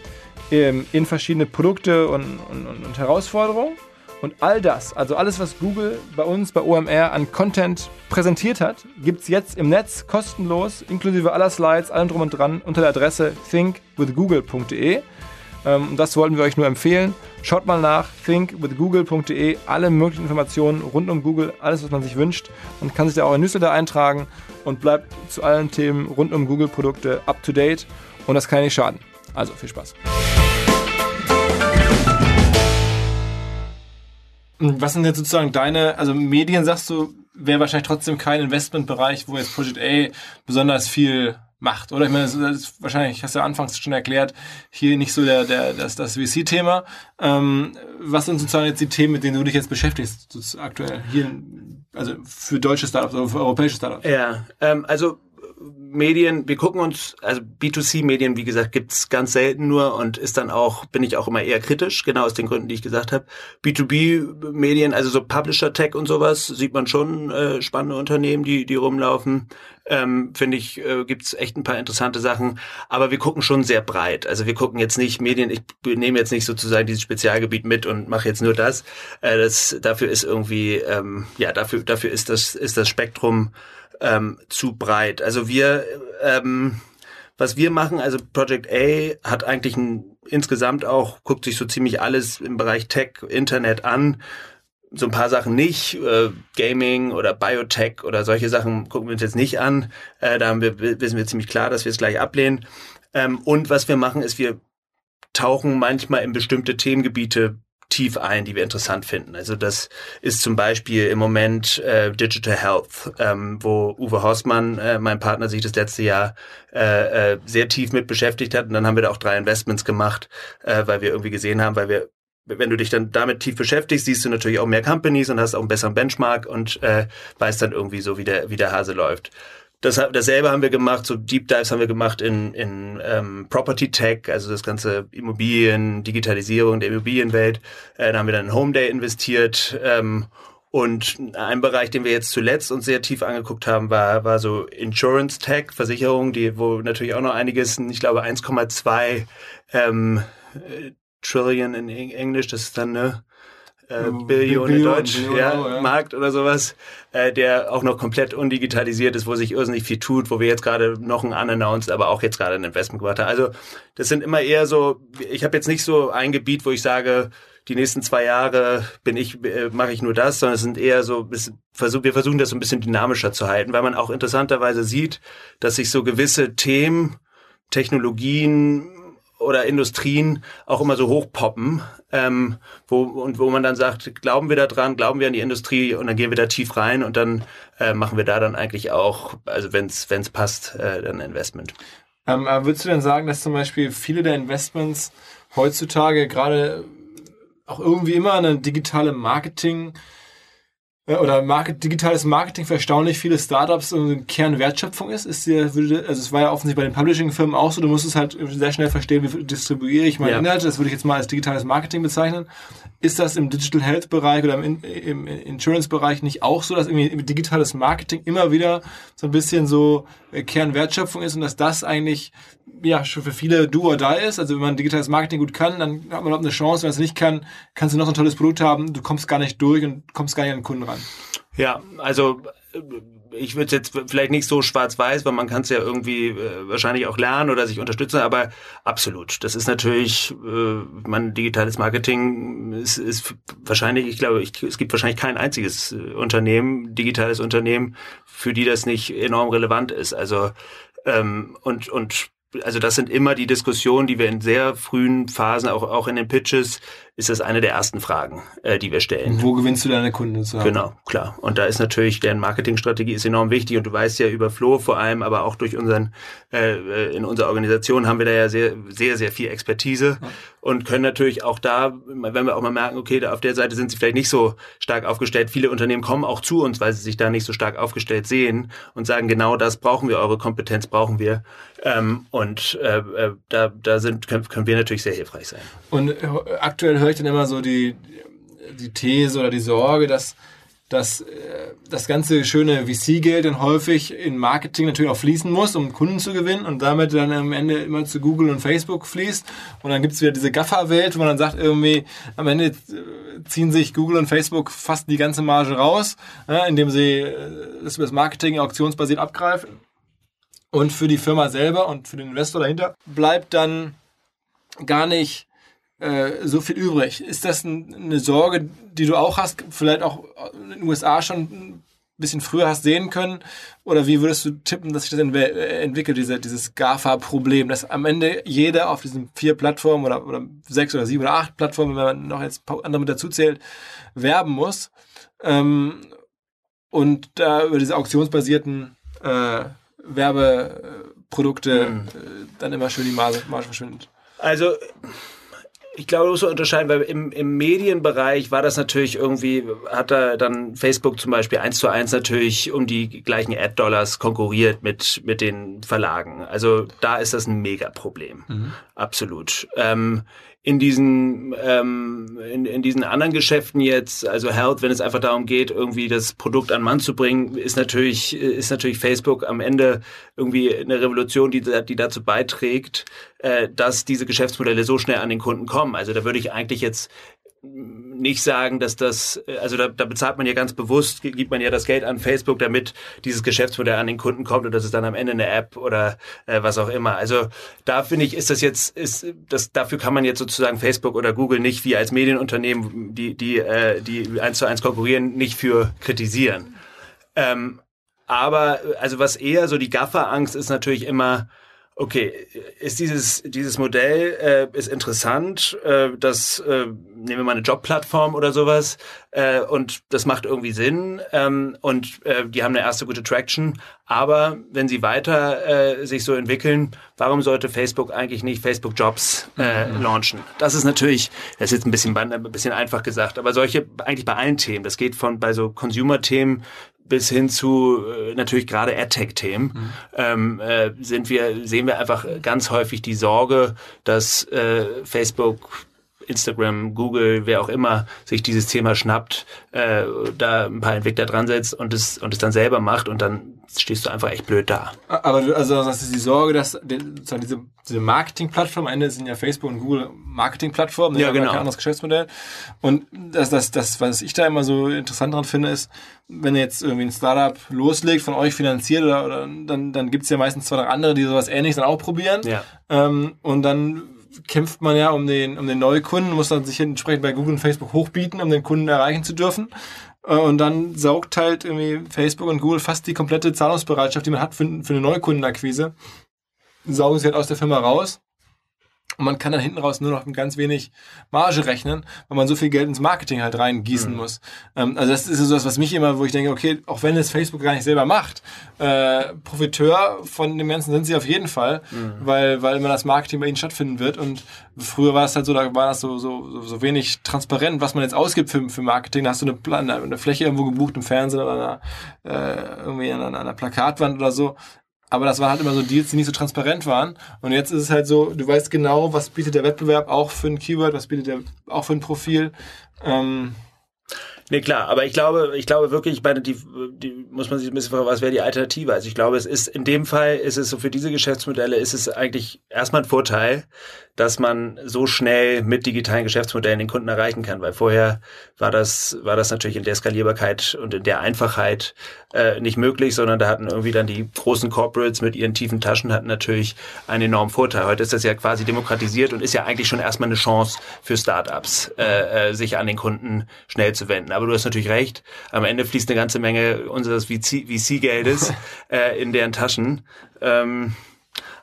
in verschiedene Produkte und, und, und Herausforderungen. Und all das, also alles, was Google bei uns bei OMR an Content präsentiert hat, gibt es jetzt im Netz kostenlos, inklusive aller Slides, allem drum und dran, unter der Adresse thinkwithgoogle.de. Ähm, das wollten wir euch nur empfehlen. Schaut mal nach thinkwithgoogle.de, alle möglichen Informationen rund um Google, alles, was man sich wünscht. Man kann sich da auch in Newsletter eintragen und bleibt zu allen Themen rund um Google-Produkte up to date. Und das kann nicht schaden. Also viel Spaß. Was sind jetzt sozusagen deine, also Medien sagst du, wäre wahrscheinlich trotzdem kein Investmentbereich, wo jetzt Project A besonders viel macht, oder? Ich meine, das ist wahrscheinlich, hast du ja anfangs schon erklärt, hier nicht so der, der, das, das VC-Thema. Ähm, was sind sozusagen jetzt die Themen, mit denen du dich jetzt beschäftigst, aktuell hier, also für deutsche Startups oder für europäische Startups? Ja, ähm, also Medien, wir gucken uns, also B2C-Medien, wie gesagt, gibt's ganz selten nur und ist dann auch, bin ich auch immer eher kritisch, genau aus den Gründen, die ich gesagt habe. B2B-Medien, also so Publisher-Tech und sowas, sieht man schon äh, spannende Unternehmen, die, die rumlaufen. Ähm, Finde ich, äh, gibt's echt ein paar interessante Sachen. Aber wir gucken schon sehr breit. Also wir gucken jetzt nicht Medien, ich nehme jetzt nicht sozusagen dieses Spezialgebiet mit und mache jetzt nur das. Äh, das dafür ist irgendwie, ähm, ja, dafür, dafür ist das, ist das Spektrum ähm, zu breit. Also wir, ähm, was wir machen, also Project A hat eigentlich ein, insgesamt auch, guckt sich so ziemlich alles im Bereich Tech, Internet an. So ein paar Sachen nicht, äh, Gaming oder Biotech oder solche Sachen gucken wir uns jetzt nicht an. Äh, da haben wir, wissen wir ziemlich klar, dass wir es gleich ablehnen. Ähm, und was wir machen, ist, wir tauchen manchmal in bestimmte Themengebiete tief ein, die wir interessant finden. Also das ist zum Beispiel im Moment äh, Digital Health, ähm, wo Uwe Horstmann, äh, mein Partner, sich das letzte Jahr äh, äh, sehr tief mit beschäftigt hat. Und dann haben wir da auch drei Investments gemacht, äh, weil wir irgendwie gesehen haben, weil wir wenn du dich dann damit tief beschäftigst, siehst du natürlich auch mehr Companies und hast auch einen besseren Benchmark und äh, weißt dann irgendwie so, wie der, wie der Hase läuft. Das, dasselbe haben wir gemacht, so Deep Dives haben wir gemacht in, in ähm, Property Tech, also das ganze Immobilien, Digitalisierung der Immobilienwelt. Äh, da haben wir dann in Home Day investiert. Ähm, und ein Bereich, den wir jetzt zuletzt uns sehr tief angeguckt haben, war, war so Insurance Tech, Versicherung, die, wo natürlich auch noch einiges, ich glaube 1,2 ähm, Trillion in Englisch, das ist dann eine äh, Billionen Deutsch, Billion, ja, ja, Markt oder sowas, äh, der auch noch komplett undigitalisiert ist, wo sich irrsinnig viel tut, wo wir jetzt gerade noch ein unannounced, aber auch jetzt gerade ein Investment gemacht haben. Also das sind immer eher so, ich habe jetzt nicht so ein Gebiet, wo ich sage, die nächsten zwei Jahre bin ich, äh, mache ich nur das, sondern es sind eher so, wir versuchen das so ein bisschen dynamischer zu halten, weil man auch interessanterweise sieht, dass sich so gewisse Themen, Technologien, oder Industrien auch immer so hochpoppen, ähm, wo, und wo man dann sagt, glauben wir da dran, glauben wir an die Industrie und dann gehen wir da tief rein und dann äh, machen wir da dann eigentlich auch, also wenn es passt, äh, dann Investment. Ähm, würdest du denn sagen, dass zum Beispiel viele der Investments heutzutage gerade auch irgendwie immer eine digitale Marketing- oder Market, digitales Marketing für erstaunlich viele Startups eine Kernwertschöpfung ist, ist dir, würde, also es war ja offensichtlich bei den Publishing-Firmen auch so, du musst es halt sehr schnell verstehen, wie distribuiere ich meine ja. Inhalte, das würde ich jetzt mal als digitales Marketing bezeichnen. Ist das im Digital Health Bereich oder im, im Insurance Bereich nicht auch so, dass irgendwie digitales Marketing immer wieder so ein bisschen so äh, Kernwertschöpfung ist und dass das eigentlich ja schon für viele do or die ist. Also wenn man digitales Marketing gut kann, dann hat man überhaupt eine Chance. Wenn man es nicht kann, kannst du noch so ein tolles Produkt haben, du kommst gar nicht durch und kommst gar nicht an den Kunden ran. Ja, also äh, ich würde jetzt vielleicht nicht so schwarz-weiß, weil man kann es ja irgendwie äh, wahrscheinlich auch lernen oder sich unterstützen, aber absolut. Das ist natürlich, äh, man digitales Marketing ist, ist wahrscheinlich, ich glaube, ich, es gibt wahrscheinlich kein einziges äh, Unternehmen, digitales Unternehmen, für die das nicht enorm relevant ist. Also ähm, und und also das sind immer die Diskussionen, die wir in sehr frühen Phasen, auch, auch in den Pitches, ist das eine der ersten Fragen, äh, die wir stellen. Wo gewinnst du deine Kunden zu Genau, klar. Und da ist natürlich, deren Marketingstrategie ist enorm wichtig und du weißt ja über Flo vor allem, aber auch durch unseren, äh, in unserer Organisation haben wir da ja sehr, sehr, sehr viel Expertise ja. und können natürlich auch da, wenn wir auch mal merken, okay, da auf der Seite sind sie vielleicht nicht so stark aufgestellt. Viele Unternehmen kommen auch zu uns, weil sie sich da nicht so stark aufgestellt sehen und sagen, genau das brauchen wir, eure Kompetenz brauchen wir. Ähm, und äh, äh da, da sind, können, können wir natürlich sehr hilfreich sein. Und äh, aktuell höre ich dann immer so die, die These oder die Sorge, dass, dass äh, das ganze schöne VC-Geld dann häufig in Marketing natürlich auch fließen muss, um Kunden zu gewinnen und damit dann am Ende immer zu Google und Facebook fließt. Und dann gibt es wieder diese Gaffer-Welt, wo man dann sagt, irgendwie am Ende äh, ziehen sich Google und Facebook fast die ganze Marge raus, äh, indem sie das über das Marketing auktionsbasiert abgreifen. Und für die Firma selber und für den Investor dahinter bleibt dann gar nicht äh, so viel übrig. Ist das ein, eine Sorge, die du auch hast, vielleicht auch in den USA schon ein bisschen früher hast sehen können? Oder wie würdest du tippen, dass sich das äh, entwickelt, diese, dieses GAFA-Problem, dass am Ende jeder auf diesen vier Plattformen oder, oder sechs oder sieben oder acht Plattformen, wenn man noch jetzt andere mit dazu zählt, werben muss? Ähm, und da über diese auktionsbasierten äh, Werbeprodukte mhm. äh, dann immer schön die Marge, Marge verschwindet. Also ich glaube, du musst unterscheiden, weil im, im Medienbereich war das natürlich irgendwie, hat da dann Facebook zum Beispiel eins zu eins natürlich um die gleichen Ad-Dollars konkurriert mit, mit den Verlagen. Also da ist das ein Mega-Problem. Mhm. Absolut. Ähm, in diesen ähm, in, in diesen anderen Geschäften jetzt, also Health, wenn es einfach darum geht, irgendwie das Produkt an Mann zu bringen, ist natürlich ist natürlich Facebook am Ende irgendwie eine Revolution, die die dazu beiträgt, äh, dass diese Geschäftsmodelle so schnell an den Kunden kommen. Also da würde ich eigentlich jetzt nicht sagen, dass das, also da, da bezahlt man ja ganz bewusst, gibt man ja das Geld an Facebook, damit dieses Geschäftsmodell an den Kunden kommt und das ist dann am Ende eine App oder äh, was auch immer. Also da finde ich, ist das jetzt, ist das dafür kann man jetzt sozusagen Facebook oder Google nicht wie als Medienunternehmen, die die äh, die eins zu eins konkurrieren, nicht für kritisieren. Ähm, aber also was eher so die Gaffer-Angst ist natürlich immer Okay, ist dieses dieses Modell äh, ist interessant, äh, das äh, nehmen wir mal eine Jobplattform oder sowas äh, und das macht irgendwie Sinn ähm, und äh, die haben eine erste gute Traction, aber wenn sie weiter äh, sich so entwickeln, warum sollte Facebook eigentlich nicht Facebook Jobs äh, mhm. launchen? Das ist natürlich, das ist jetzt ein bisschen ein bisschen einfach gesagt, aber solche eigentlich bei allen Themen, das geht von bei so Consumer Themen bis hin zu äh, natürlich gerade AdTech-Themen mhm. ähm, äh, sind wir sehen wir einfach ganz häufig die Sorge, dass äh, Facebook Instagram, Google, wer auch immer sich dieses Thema schnappt, äh, da ein paar Entwickler dran setzt und es, und es dann selber macht und dann stehst du einfach echt blöd da. Aber du, also das ist die Sorge, dass diese, diese Marketing-Plattform, am Ende sind ja Facebook und Google Marketing-Plattformen, ja, genau. kein anderes Geschäftsmodell. Und das, das, das, was ich da immer so interessant dran finde, ist, wenn jetzt irgendwie ein Startup loslegt, von euch finanziert, oder, oder dann, dann gibt's ja meistens zwei, drei andere, die sowas ähnliches dann auch probieren. Ja. Ähm, und dann kämpft man ja um den, um den Neukunden, muss dann sich entsprechend bei Google und Facebook hochbieten, um den Kunden erreichen zu dürfen. Äh, und dann saugt halt irgendwie Facebook und Google fast die komplette Zahlungsbereitschaft, die man hat für, für eine Neukundenakquise, saugen sie halt aus der Firma raus. Und man kann dann hinten raus nur noch mit ganz wenig Marge rechnen, weil man so viel Geld ins Marketing halt reingießen mhm. muss. Ähm, also das ist so was, was mich immer, wo ich denke, okay, auch wenn es Facebook gar nicht selber macht, äh, Profiteur von dem Ganzen sind sie auf jeden Fall, mhm. weil, weil immer das Marketing bei ihnen stattfinden wird. Und früher war es halt so, da war das so, so, so wenig transparent, was man jetzt ausgibt für, für Marketing. Da hast du eine, eine Fläche irgendwo gebucht im Fernsehen oder einer, äh, irgendwie an einer, einer Plakatwand oder so. Aber das waren halt immer so Deals, die nicht so transparent waren. Und jetzt ist es halt so, du weißt genau, was bietet der Wettbewerb auch für ein Keyword, was bietet der auch für ein Profil. Ähm, Nee, klar, aber ich glaube, ich glaube wirklich, ich meine, die, die muss man sich ein bisschen fragen, was wäre die Alternative? Also ich glaube, es ist in dem Fall ist es so für diese Geschäftsmodelle ist es eigentlich erstmal ein Vorteil, dass man so schnell mit digitalen Geschäftsmodellen den Kunden erreichen kann, weil vorher war das war das natürlich in der Skalierbarkeit und in der Einfachheit äh, nicht möglich, sondern da hatten irgendwie dann die großen Corporates mit ihren tiefen Taschen hatten natürlich einen enormen Vorteil. Heute ist das ja quasi demokratisiert und ist ja eigentlich schon erstmal eine Chance für Startups, äh, äh, sich an den Kunden schnell zu wenden. Aber du hast natürlich recht, am Ende fließt eine ganze Menge unseres VC-Geldes äh, in deren Taschen. Ähm,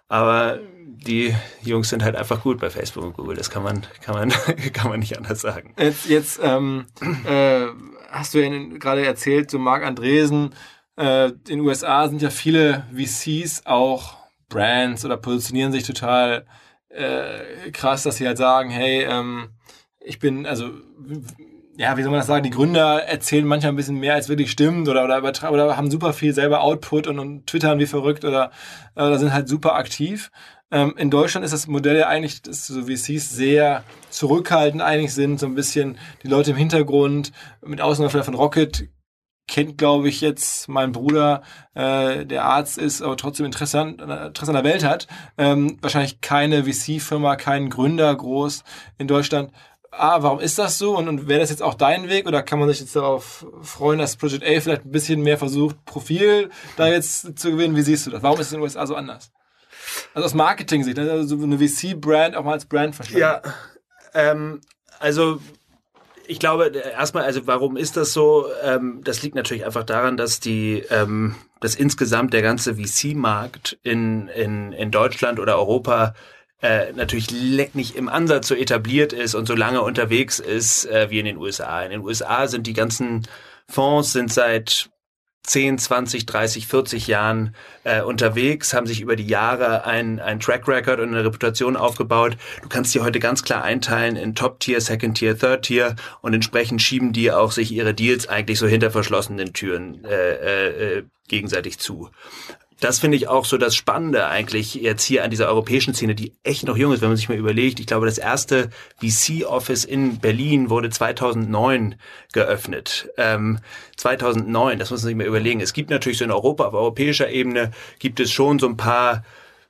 aber die Jungs sind halt einfach gut bei Facebook und Google. Das kann man, kann man, kann man nicht anders sagen. Jetzt, jetzt ähm, äh, hast du ja gerade erzählt, so Marc Andresen, äh, in den USA sind ja viele VCs auch Brands oder positionieren sich total äh, krass, dass sie halt sagen, hey, ähm, ich bin, also ja, wie soll man das sagen, die Gründer erzählen manchmal ein bisschen mehr, als wirklich stimmt oder, oder, oder haben super viel selber Output und, und twittern wie verrückt oder, oder sind halt super aktiv. Ähm, in Deutschland ist das Modell ja eigentlich, das, so wie es hieß, sehr zurückhaltend eigentlich sind, so ein bisschen die Leute im Hintergrund, mit Ausnahme von Rocket, kennt, glaube ich, jetzt mein Bruder, äh, der Arzt ist, aber trotzdem interessant, Interesse an der Welt hat. Ähm, wahrscheinlich keine VC-Firma, kein Gründer groß in Deutschland. Ah, warum ist das so? Und, und wäre das jetzt auch dein Weg oder kann man sich jetzt darauf freuen, dass Project A vielleicht ein bisschen mehr versucht, Profil da jetzt zu gewinnen? Wie siehst du das? Warum ist es in den USA so anders? Also aus Marketing-Sicht, ne? also so eine VC-Brand auch mal als Brand verstanden. Ja, ähm, also ich glaube, erstmal, also warum ist das so? Ähm, das liegt natürlich einfach daran, dass die, ähm, dass insgesamt der ganze VC-Markt in, in, in Deutschland oder Europa äh, natürlich nicht im Ansatz so etabliert ist und so lange unterwegs ist äh, wie in den USA. In den USA sind die ganzen Fonds sind seit 10, 20, 30, 40 Jahren äh, unterwegs, haben sich über die Jahre ein, ein Track Record und eine Reputation aufgebaut. Du kannst die heute ganz klar einteilen in Top Tier, Second Tier, Third Tier und entsprechend schieben die auch sich ihre Deals eigentlich so hinter verschlossenen Türen äh, äh, äh gegenseitig zu das finde ich auch so das Spannende eigentlich jetzt hier an dieser europäischen Szene, die echt noch jung ist, wenn man sich mal überlegt. Ich glaube, das erste VC-Office in Berlin wurde 2009 geöffnet. Ähm, 2009, das muss man sich mal überlegen. Es gibt natürlich so in Europa, auf europäischer Ebene gibt es schon so ein paar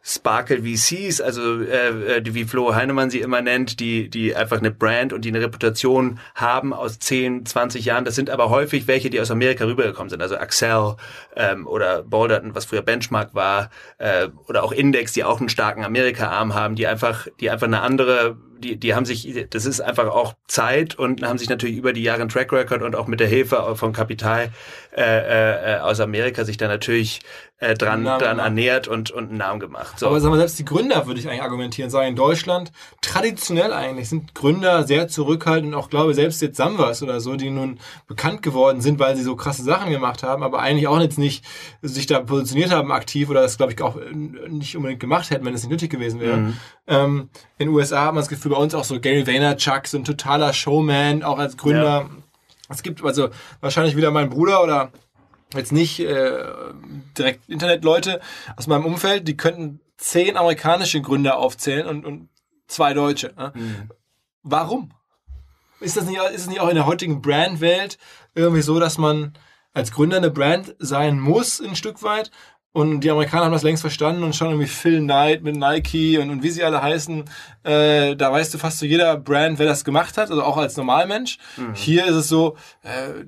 Sparkle VCs, also äh, äh, wie Flo Heinemann sie immer nennt, die, die einfach eine Brand und die eine Reputation haben aus 10, 20 Jahren. Das sind aber häufig welche, die aus Amerika rübergekommen sind. Also Axel ähm, oder Boulderton, was früher Benchmark war, äh, oder auch Index, die auch einen starken Amerika-Arm haben, die einfach, die einfach eine andere die, die haben sich, das ist einfach auch Zeit und haben sich natürlich über die Jahre einen Track Record und auch mit der Hilfe von Kapital äh, äh, aus Amerika sich da natürlich äh, dran, dran ernährt und, und einen Namen gemacht. So. Aber sagen wir, selbst die Gründer würde ich eigentlich argumentieren, sagen in Deutschland, traditionell eigentlich sind Gründer sehr zurückhaltend und auch glaube selbst jetzt Samwas oder so, die nun bekannt geworden sind, weil sie so krasse Sachen gemacht haben, aber eigentlich auch jetzt nicht sich da positioniert haben aktiv oder das glaube ich auch nicht unbedingt gemacht hätten, wenn es nicht nötig gewesen wäre. Mhm. Ähm, in den USA haben wir das Gefühl, bei uns auch so Gary Vaynerchuk, so ein totaler Showman, auch als Gründer. Ja. Es gibt also wahrscheinlich wieder mein Bruder oder jetzt nicht äh, direkt Internetleute aus meinem Umfeld, die könnten zehn amerikanische Gründer aufzählen und, und zwei deutsche. Ne? Mhm. Warum? Ist das nicht, ist es nicht auch in der heutigen Brandwelt irgendwie so, dass man als Gründer eine Brand sein muss, ein Stück weit? Und die Amerikaner haben das längst verstanden und schon irgendwie Phil Knight mit Nike und, und wie sie alle heißen, äh, da weißt du fast zu jeder Brand, wer das gemacht hat, also auch als Normalmensch. Mhm. Hier ist es so, äh,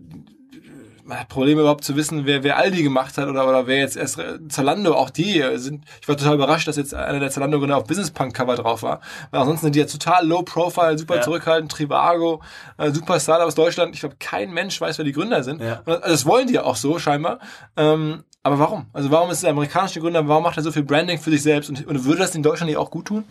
man hat Probleme überhaupt zu wissen, wer, wer Aldi gemacht hat oder, oder wer jetzt erst Zalando, auch die sind, ich war total überrascht, dass jetzt einer der Zalando-Gründer auf Business Punk Cover drauf war. Weil ansonsten sind die ja total low profile, super ja. zurückhaltend, Trivago, äh, super Startup aus Deutschland. Ich glaube, kein Mensch weiß, wer die Gründer sind. Ja. Und das, das wollen die ja auch so, scheinbar. Ähm, aber warum? Also warum ist der amerikanische Gründer, warum macht er so viel Branding für sich selbst und, und würde das in Deutschland nicht auch gut tun?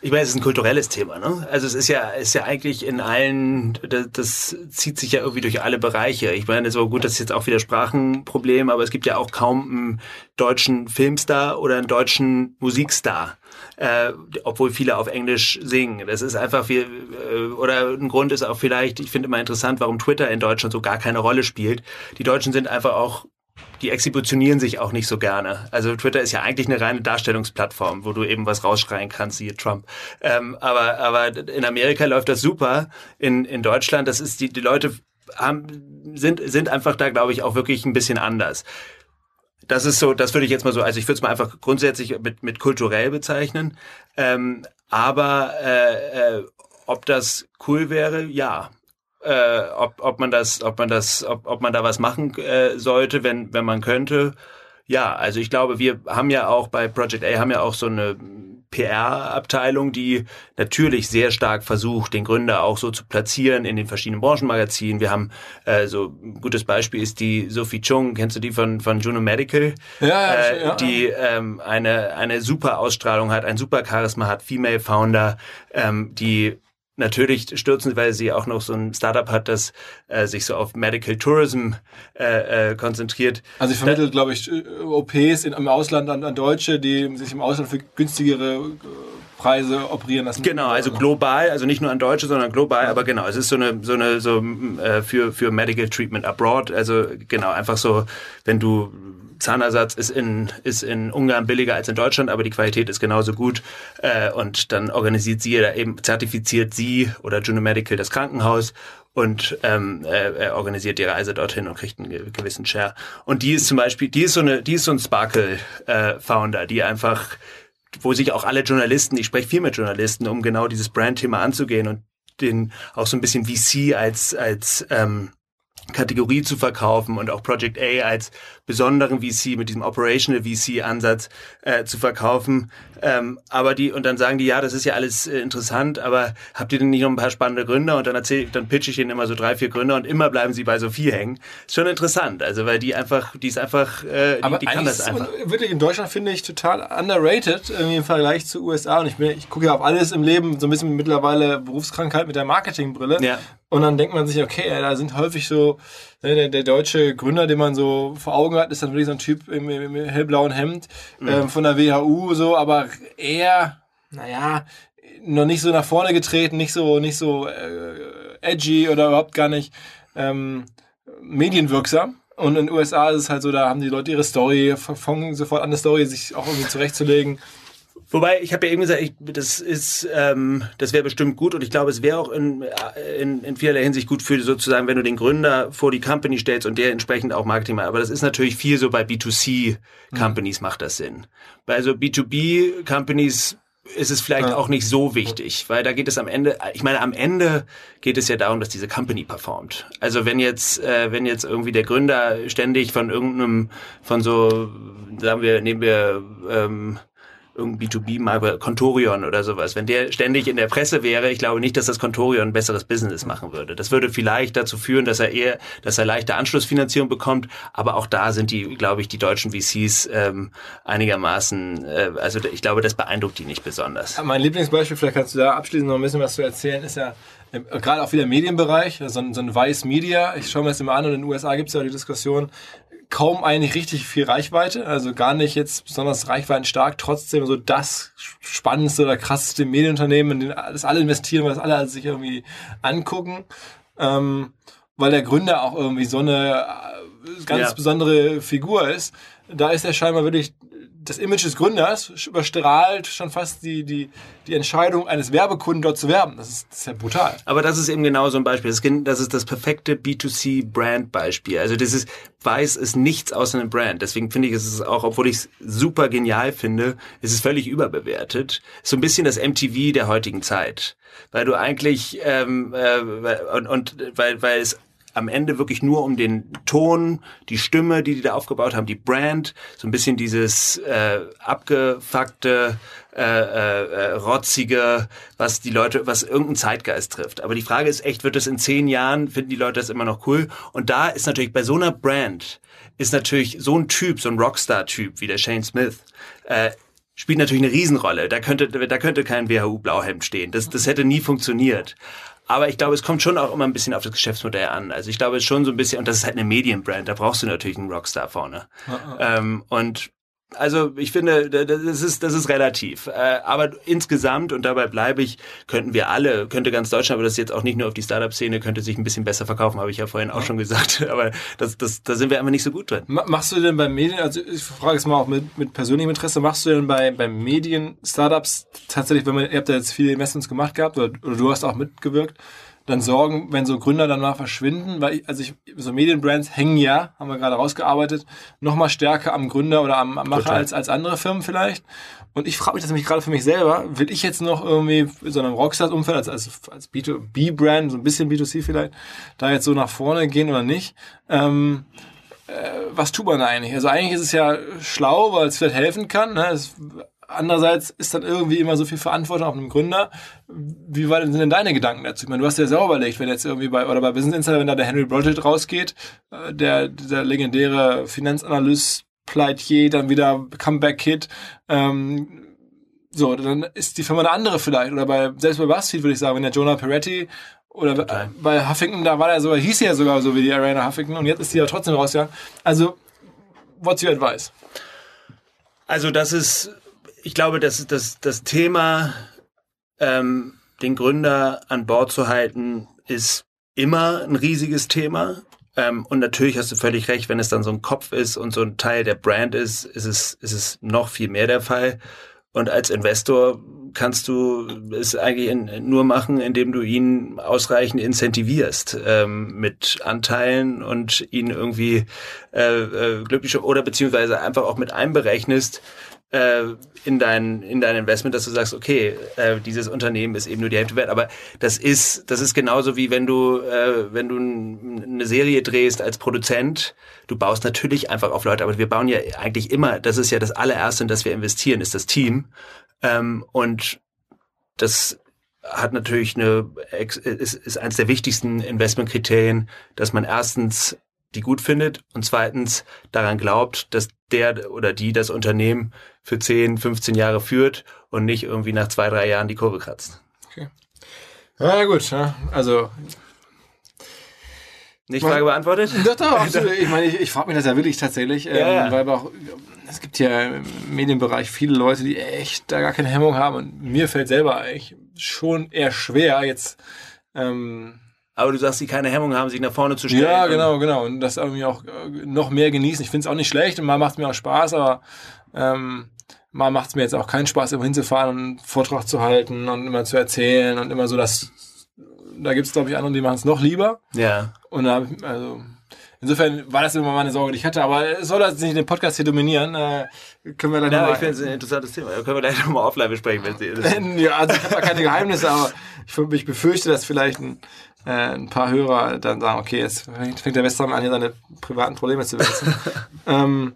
Ich meine, es ist ein kulturelles Thema, ne? Also es ist ja, ist ja eigentlich in allen, das, das zieht sich ja irgendwie durch alle Bereiche. Ich meine, so gut, das ist jetzt auch wieder Sprachenproblem, aber es gibt ja auch kaum einen deutschen Filmstar oder einen deutschen Musikstar. Äh, obwohl viele auf Englisch singen. Das ist einfach wie, äh, oder ein Grund ist auch vielleicht, ich finde immer interessant, warum Twitter in Deutschland so gar keine Rolle spielt. Die Deutschen sind einfach auch die exhibitionieren sich auch nicht so gerne. Also Twitter ist ja eigentlich eine reine Darstellungsplattform, wo du eben was rausschreien kannst, siehe Trump. Ähm, aber, aber in Amerika läuft das super. In, in Deutschland, das ist die, die Leute haben, sind, sind einfach da, glaube ich, auch wirklich ein bisschen anders. Das ist so, das würde ich jetzt mal so, also ich würde es mal einfach grundsätzlich mit, mit kulturell bezeichnen. Ähm, aber äh, äh, ob das cool wäre, ja äh, ob, ob man das, ob man das, ob, ob man da was machen äh, sollte, wenn, wenn man könnte. Ja, also ich glaube, wir haben ja auch bei Project A haben ja auch so eine PR-Abteilung, die natürlich sehr stark versucht, den Gründer auch so zu platzieren in den verschiedenen Branchenmagazinen. Wir haben äh, so ein gutes Beispiel ist die Sophie Chung, kennst du die von von Juno Medical? Ja, ja, äh, ja. die ähm, eine eine super Ausstrahlung hat, ein super Charisma hat, Female Founder, ähm, die natürlich stürzen, weil sie auch noch so ein Startup hat, das äh, sich so auf Medical Tourism äh, äh, konzentriert. Also ich vermittle, glaube ich, OPs in, im Ausland an, an Deutsche, die sich im Ausland für günstigere äh, Preise operieren lassen. Genau, also global, also nicht nur an Deutsche, sondern global, aber genau, es ist so eine so eine so äh, für für Medical Treatment abroad, also genau, einfach so, wenn du Zahnersatz ist in, ist in Ungarn billiger als in Deutschland, aber die Qualität ist genauso gut. Äh, und dann organisiert sie oder eben zertifiziert sie oder Juno Medical das Krankenhaus und ähm, äh, organisiert die Reise dorthin und kriegt einen gewissen Share. Und die ist zum Beispiel, die ist so eine, die ist so ein Sparkle-Founder, äh, die einfach wo sich auch alle Journalisten, ich spreche viel mit Journalisten, um genau dieses Brand-Thema anzugehen und den auch so ein bisschen VC als als ähm, Kategorie zu verkaufen und auch Project A als besonderen VC mit diesem Operational VC-Ansatz äh, zu verkaufen. Ähm, aber die, und dann sagen die, ja, das ist ja alles äh, interessant, aber habt ihr denn nicht noch ein paar spannende Gründer? Und dann erzähl, dann pitch ich ihnen immer so drei, vier Gründer und immer bleiben sie bei Sophie hängen. Ist schon interessant, also weil die einfach, die ist einfach, äh, die, aber die kann das einfach. Wirklich in Deutschland finde ich total underrated irgendwie im Vergleich zu USA. Und ich, bin, ich gucke ja auf alles im Leben so ein bisschen mittlerweile Berufskrankheit mit der Marketingbrille. Ja. Und dann denkt man sich, okay, da sind häufig so, ne, der, der deutsche Gründer, den man so vor Augen hat, ist dann wirklich so ein Typ im, im, im hellblauen Hemd mhm. ähm, von der WHU, so, aber eher, naja, noch nicht so nach vorne getreten, nicht so, nicht so äh, edgy oder überhaupt gar nicht ähm, medienwirksam. Und in den USA ist es halt so, da haben die Leute ihre Story, fangen sofort an, eine Story sich auch irgendwie zurechtzulegen. Wobei, ich habe ja eben gesagt, ich, das ist, ähm, das wäre bestimmt gut und ich glaube, es wäre auch in, in, in vielerlei Hinsicht gut für sozusagen, wenn du den Gründer vor die Company stellst und der entsprechend auch Marketing macht. Aber das ist natürlich viel so bei B2C-Companies mhm. macht das Sinn. Bei so B2B-Companies ist es vielleicht ja. auch nicht so wichtig, weil da geht es am Ende, ich meine, am Ende geht es ja darum, dass diese Company performt. Also wenn jetzt, äh, wenn jetzt irgendwie der Gründer ständig von irgendeinem, von so, sagen wir, nehmen wir, ähm, irgendein B2B-Marke, Contorion oder sowas, wenn der ständig in der Presse wäre, ich glaube nicht, dass das Contorion ein besseres Business machen würde. Das würde vielleicht dazu führen, dass er eher, dass er leichte Anschlussfinanzierung bekommt, aber auch da sind die, glaube ich, die deutschen VCs ähm, einigermaßen, äh, also ich glaube, das beeindruckt die nicht besonders. Mein Lieblingsbeispiel, vielleicht kannst du da abschließend noch ein bisschen was zu erzählen, ist ja äh, gerade auch wieder Medienbereich, so ein, so ein Vice Media. Ich schaue mir das immer an und in den USA gibt es ja die Diskussion, kaum eigentlich richtig viel Reichweite, also gar nicht jetzt besonders reichweitenstark, trotzdem so das spannendste oder krasseste Medienunternehmen, in das alle investieren, weil das alle sich irgendwie angucken, ähm, weil der Gründer auch irgendwie so eine äh, ganz ja. besondere Figur ist. Da ist er scheinbar wirklich das Image des Gründers überstrahlt schon fast die, die, die Entscheidung eines Werbekunden dort zu werben. Das ist, das ist ja brutal. Aber das ist eben genau so ein Beispiel. Das ist das perfekte B2C-Brand-Beispiel. Also das ist, Weiß ist nichts außer einem Brand. Deswegen finde ich, ist es auch, obwohl ich es super genial finde, ist es völlig überbewertet. So ein bisschen das MTV der heutigen Zeit. Weil du eigentlich, ähm, äh, und, und weil, weil es am Ende wirklich nur um den Ton, die Stimme, die die da aufgebaut haben, die Brand, so ein bisschen dieses äh, abgefuckte, äh, äh, rotzige, was die Leute, was irgendeinen Zeitgeist trifft. Aber die Frage ist echt, wird es in zehn Jahren, finden die Leute das immer noch cool? Und da ist natürlich bei so einer Brand, ist natürlich so ein Typ, so ein Rockstar-Typ wie der Shane Smith, äh, spielt natürlich eine Riesenrolle. Da könnte, da könnte kein WHU-Blauhemd stehen. Das, das hätte nie funktioniert. Aber ich glaube, es kommt schon auch immer ein bisschen auf das Geschäftsmodell an. Also ich glaube, es ist schon so ein bisschen, und das ist halt eine Medienbrand, da brauchst du natürlich einen Rockstar vorne. Ähm, und also ich finde, das ist, das ist relativ. Äh, aber insgesamt, und dabei bleibe ich, könnten wir alle, könnte ganz Deutschland, aber das ist jetzt auch nicht nur auf die Startup-Szene, könnte sich ein bisschen besser verkaufen, habe ich ja vorhin auch schon gesagt. Aber das, das, da sind wir einfach nicht so gut drin. Machst du denn bei Medien, also ich frage es mal auch mit, mit persönlichem Interesse, machst du denn bei, bei Medien-Startups tatsächlich, wenn man, ihr habt ja jetzt viele Investments gemacht gehabt, oder, oder du hast auch mitgewirkt, dann sorgen, wenn so Gründer danach verschwinden, weil ich, also ich, so Medienbrands hängen ja, haben wir gerade rausgearbeitet, noch mal stärker am Gründer oder am, am Macher als, als andere Firmen vielleicht. Und ich frage mich das nämlich gerade für mich selber, will ich jetzt noch irgendwie in so einem Rockstars-Umfeld als, als, als B2B-Brand, so ein bisschen B2C vielleicht, da jetzt so nach vorne gehen oder nicht? Ähm, äh, was tut man da eigentlich? Also eigentlich ist es ja schlau, weil es vielleicht helfen kann. Ne? Es, Andererseits ist dann irgendwie immer so viel Verantwortung auf einem Gründer. Wie weit sind denn deine Gedanken dazu? Ich meine, du hast dir ja selber überlegt, wenn jetzt irgendwie bei, oder bei Business Insider, wenn da der Henry Broget rausgeht, äh, der, der legendäre Finanzanalyst, Pleitier, dann wieder Comeback-Kid, ähm, so, dann ist die Firma eine andere vielleicht. Oder bei, selbst bei BuzzFeed würde ich sagen, wenn der Jonah Peretti oder Total. bei Huffington, da war er sogar, hieß er ja sogar so wie die Arena Huffington und jetzt ist die ja trotzdem rausgegangen. Also, what's your advice? Also, das ist ich glaube, dass das, das Thema, ähm, den Gründer an Bord zu halten, ist immer ein riesiges Thema. Ähm, und natürlich hast du völlig recht, wenn es dann so ein Kopf ist und so ein Teil der Brand ist, ist es, ist es noch viel mehr der Fall. Und als Investor kannst du es eigentlich in, nur machen, indem du ihn ausreichend incentivierst ähm, mit Anteilen und ihn irgendwie äh, äh, glücklich oder beziehungsweise einfach auch mit einberechnest, äh, in dein in dein Investment, dass du sagst, okay, äh, dieses Unternehmen ist eben nur die Hälfte wert. Aber das ist das ist genauso wie wenn du äh, wenn du eine Serie drehst als Produzent, du baust natürlich einfach auf Leute, aber wir bauen ja eigentlich immer. Das ist ja das allererste, in das wir investieren, ist das Team ähm, und das hat natürlich eine ist, ist eines der wichtigsten Investmentkriterien, dass man erstens die gut findet und zweitens daran glaubt, dass der oder die das Unternehmen für 10, 15 Jahre führt und nicht irgendwie nach zwei, drei Jahren die Kurve kratzt. Okay. Ja, gut. Ja. Also. Nicht Frage beantwortet? Doch, doch, absolut. Ich meine, ich, ich frage mich das ja wirklich tatsächlich, ähm, ja. weil auch, es gibt ja im Medienbereich viele Leute, die echt da gar keine Hemmung haben und mir fällt selber eigentlich schon eher schwer, jetzt ähm, aber du sagst, die keine Hemmung haben, sich nach vorne zu stellen. Ja, genau, genau. Und das irgendwie auch äh, noch mehr genießen. Ich finde es auch nicht schlecht und mal macht es mir auch Spaß, aber ähm, mal macht es mir jetzt auch keinen Spaß, immer hinzufahren und einen Vortrag zu halten und immer zu erzählen und immer so das. Da gibt es, glaube ich, andere, die machen es noch lieber. Ja. Und da, also, insofern war das immer meine Sorge, die ich hatte, aber es soll das nicht den Podcast hier dominieren. Äh, können wir dann ja, ich finde es ein interessantes Thema. Da können wir gleich nochmal offline besprechen, wenn Sie Ja, also ich habe keine Geheimnisse, aber ich, ich befürchte, dass vielleicht ein äh, ein paar Hörer dann sagen, okay, jetzt fängt der Westermann an, hier seine privaten Probleme zu wälzen. ähm,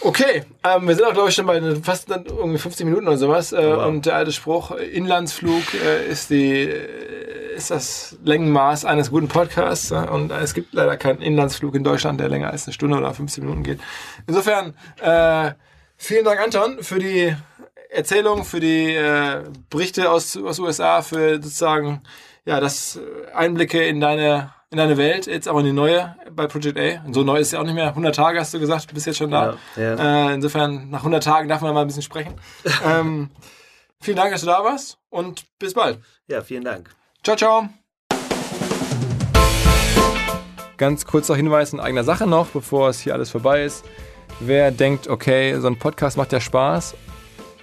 okay, ähm, wir sind auch, glaube ich, schon bei fast irgendwie 50 Minuten oder sowas. Äh, wow. Und der alte Spruch, Inlandsflug äh, ist die äh, ist das Längenmaß eines guten Podcasts. Und es gibt leider keinen Inlandsflug in Deutschland, der länger als eine Stunde oder 15 Minuten geht. Insofern, äh, vielen Dank, Anton, für die Erzählung, für die äh, Berichte aus, aus USA, für sozusagen ja, das äh, Einblicke in deine, in deine Welt, jetzt aber in die neue bei Project A. Und so neu ist ja auch nicht mehr. 100 Tage hast du gesagt, du bist jetzt schon da. Ja, ja. Äh, insofern, nach 100 Tagen darf man mal ein bisschen sprechen. ähm, vielen Dank, dass du da warst und bis bald. Ja, vielen Dank. Ciao, ciao. Ganz kurzer Hinweis in eigener Sache noch, bevor es hier alles vorbei ist. Wer denkt, okay, so ein Podcast macht ja Spaß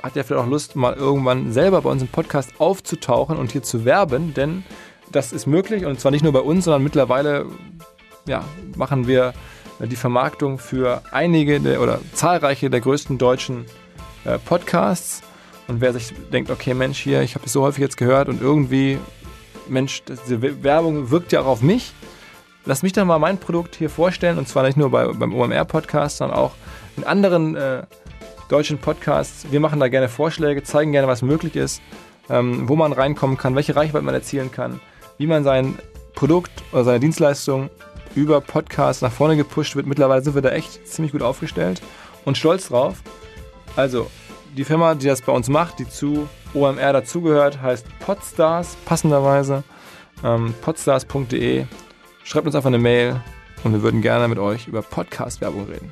hat ja vielleicht auch Lust, mal irgendwann selber bei uns im Podcast aufzutauchen und hier zu werben, denn das ist möglich und zwar nicht nur bei uns, sondern mittlerweile ja, machen wir die Vermarktung für einige der, oder zahlreiche der größten deutschen äh, Podcasts. Und wer sich denkt, okay, Mensch, hier, ich habe es so häufig jetzt gehört und irgendwie, Mensch, diese Werbung wirkt ja auch auf mich. Lass mich doch mal mein Produkt hier vorstellen und zwar nicht nur bei, beim OMR-Podcast, sondern auch in anderen äh, deutschen Podcasts. Wir machen da gerne Vorschläge, zeigen gerne, was möglich ist, ähm, wo man reinkommen kann, welche Reichweite man erzielen kann, wie man sein Produkt oder seine Dienstleistung über Podcasts nach vorne gepusht wird. Mittlerweile sind wir da echt ziemlich gut aufgestellt und stolz drauf. Also die Firma, die das bei uns macht, die zu OMR dazugehört, heißt Podstars, passenderweise. Ähm, podstars.de. Schreibt uns einfach eine Mail und wir würden gerne mit euch über Podcast-Werbung reden.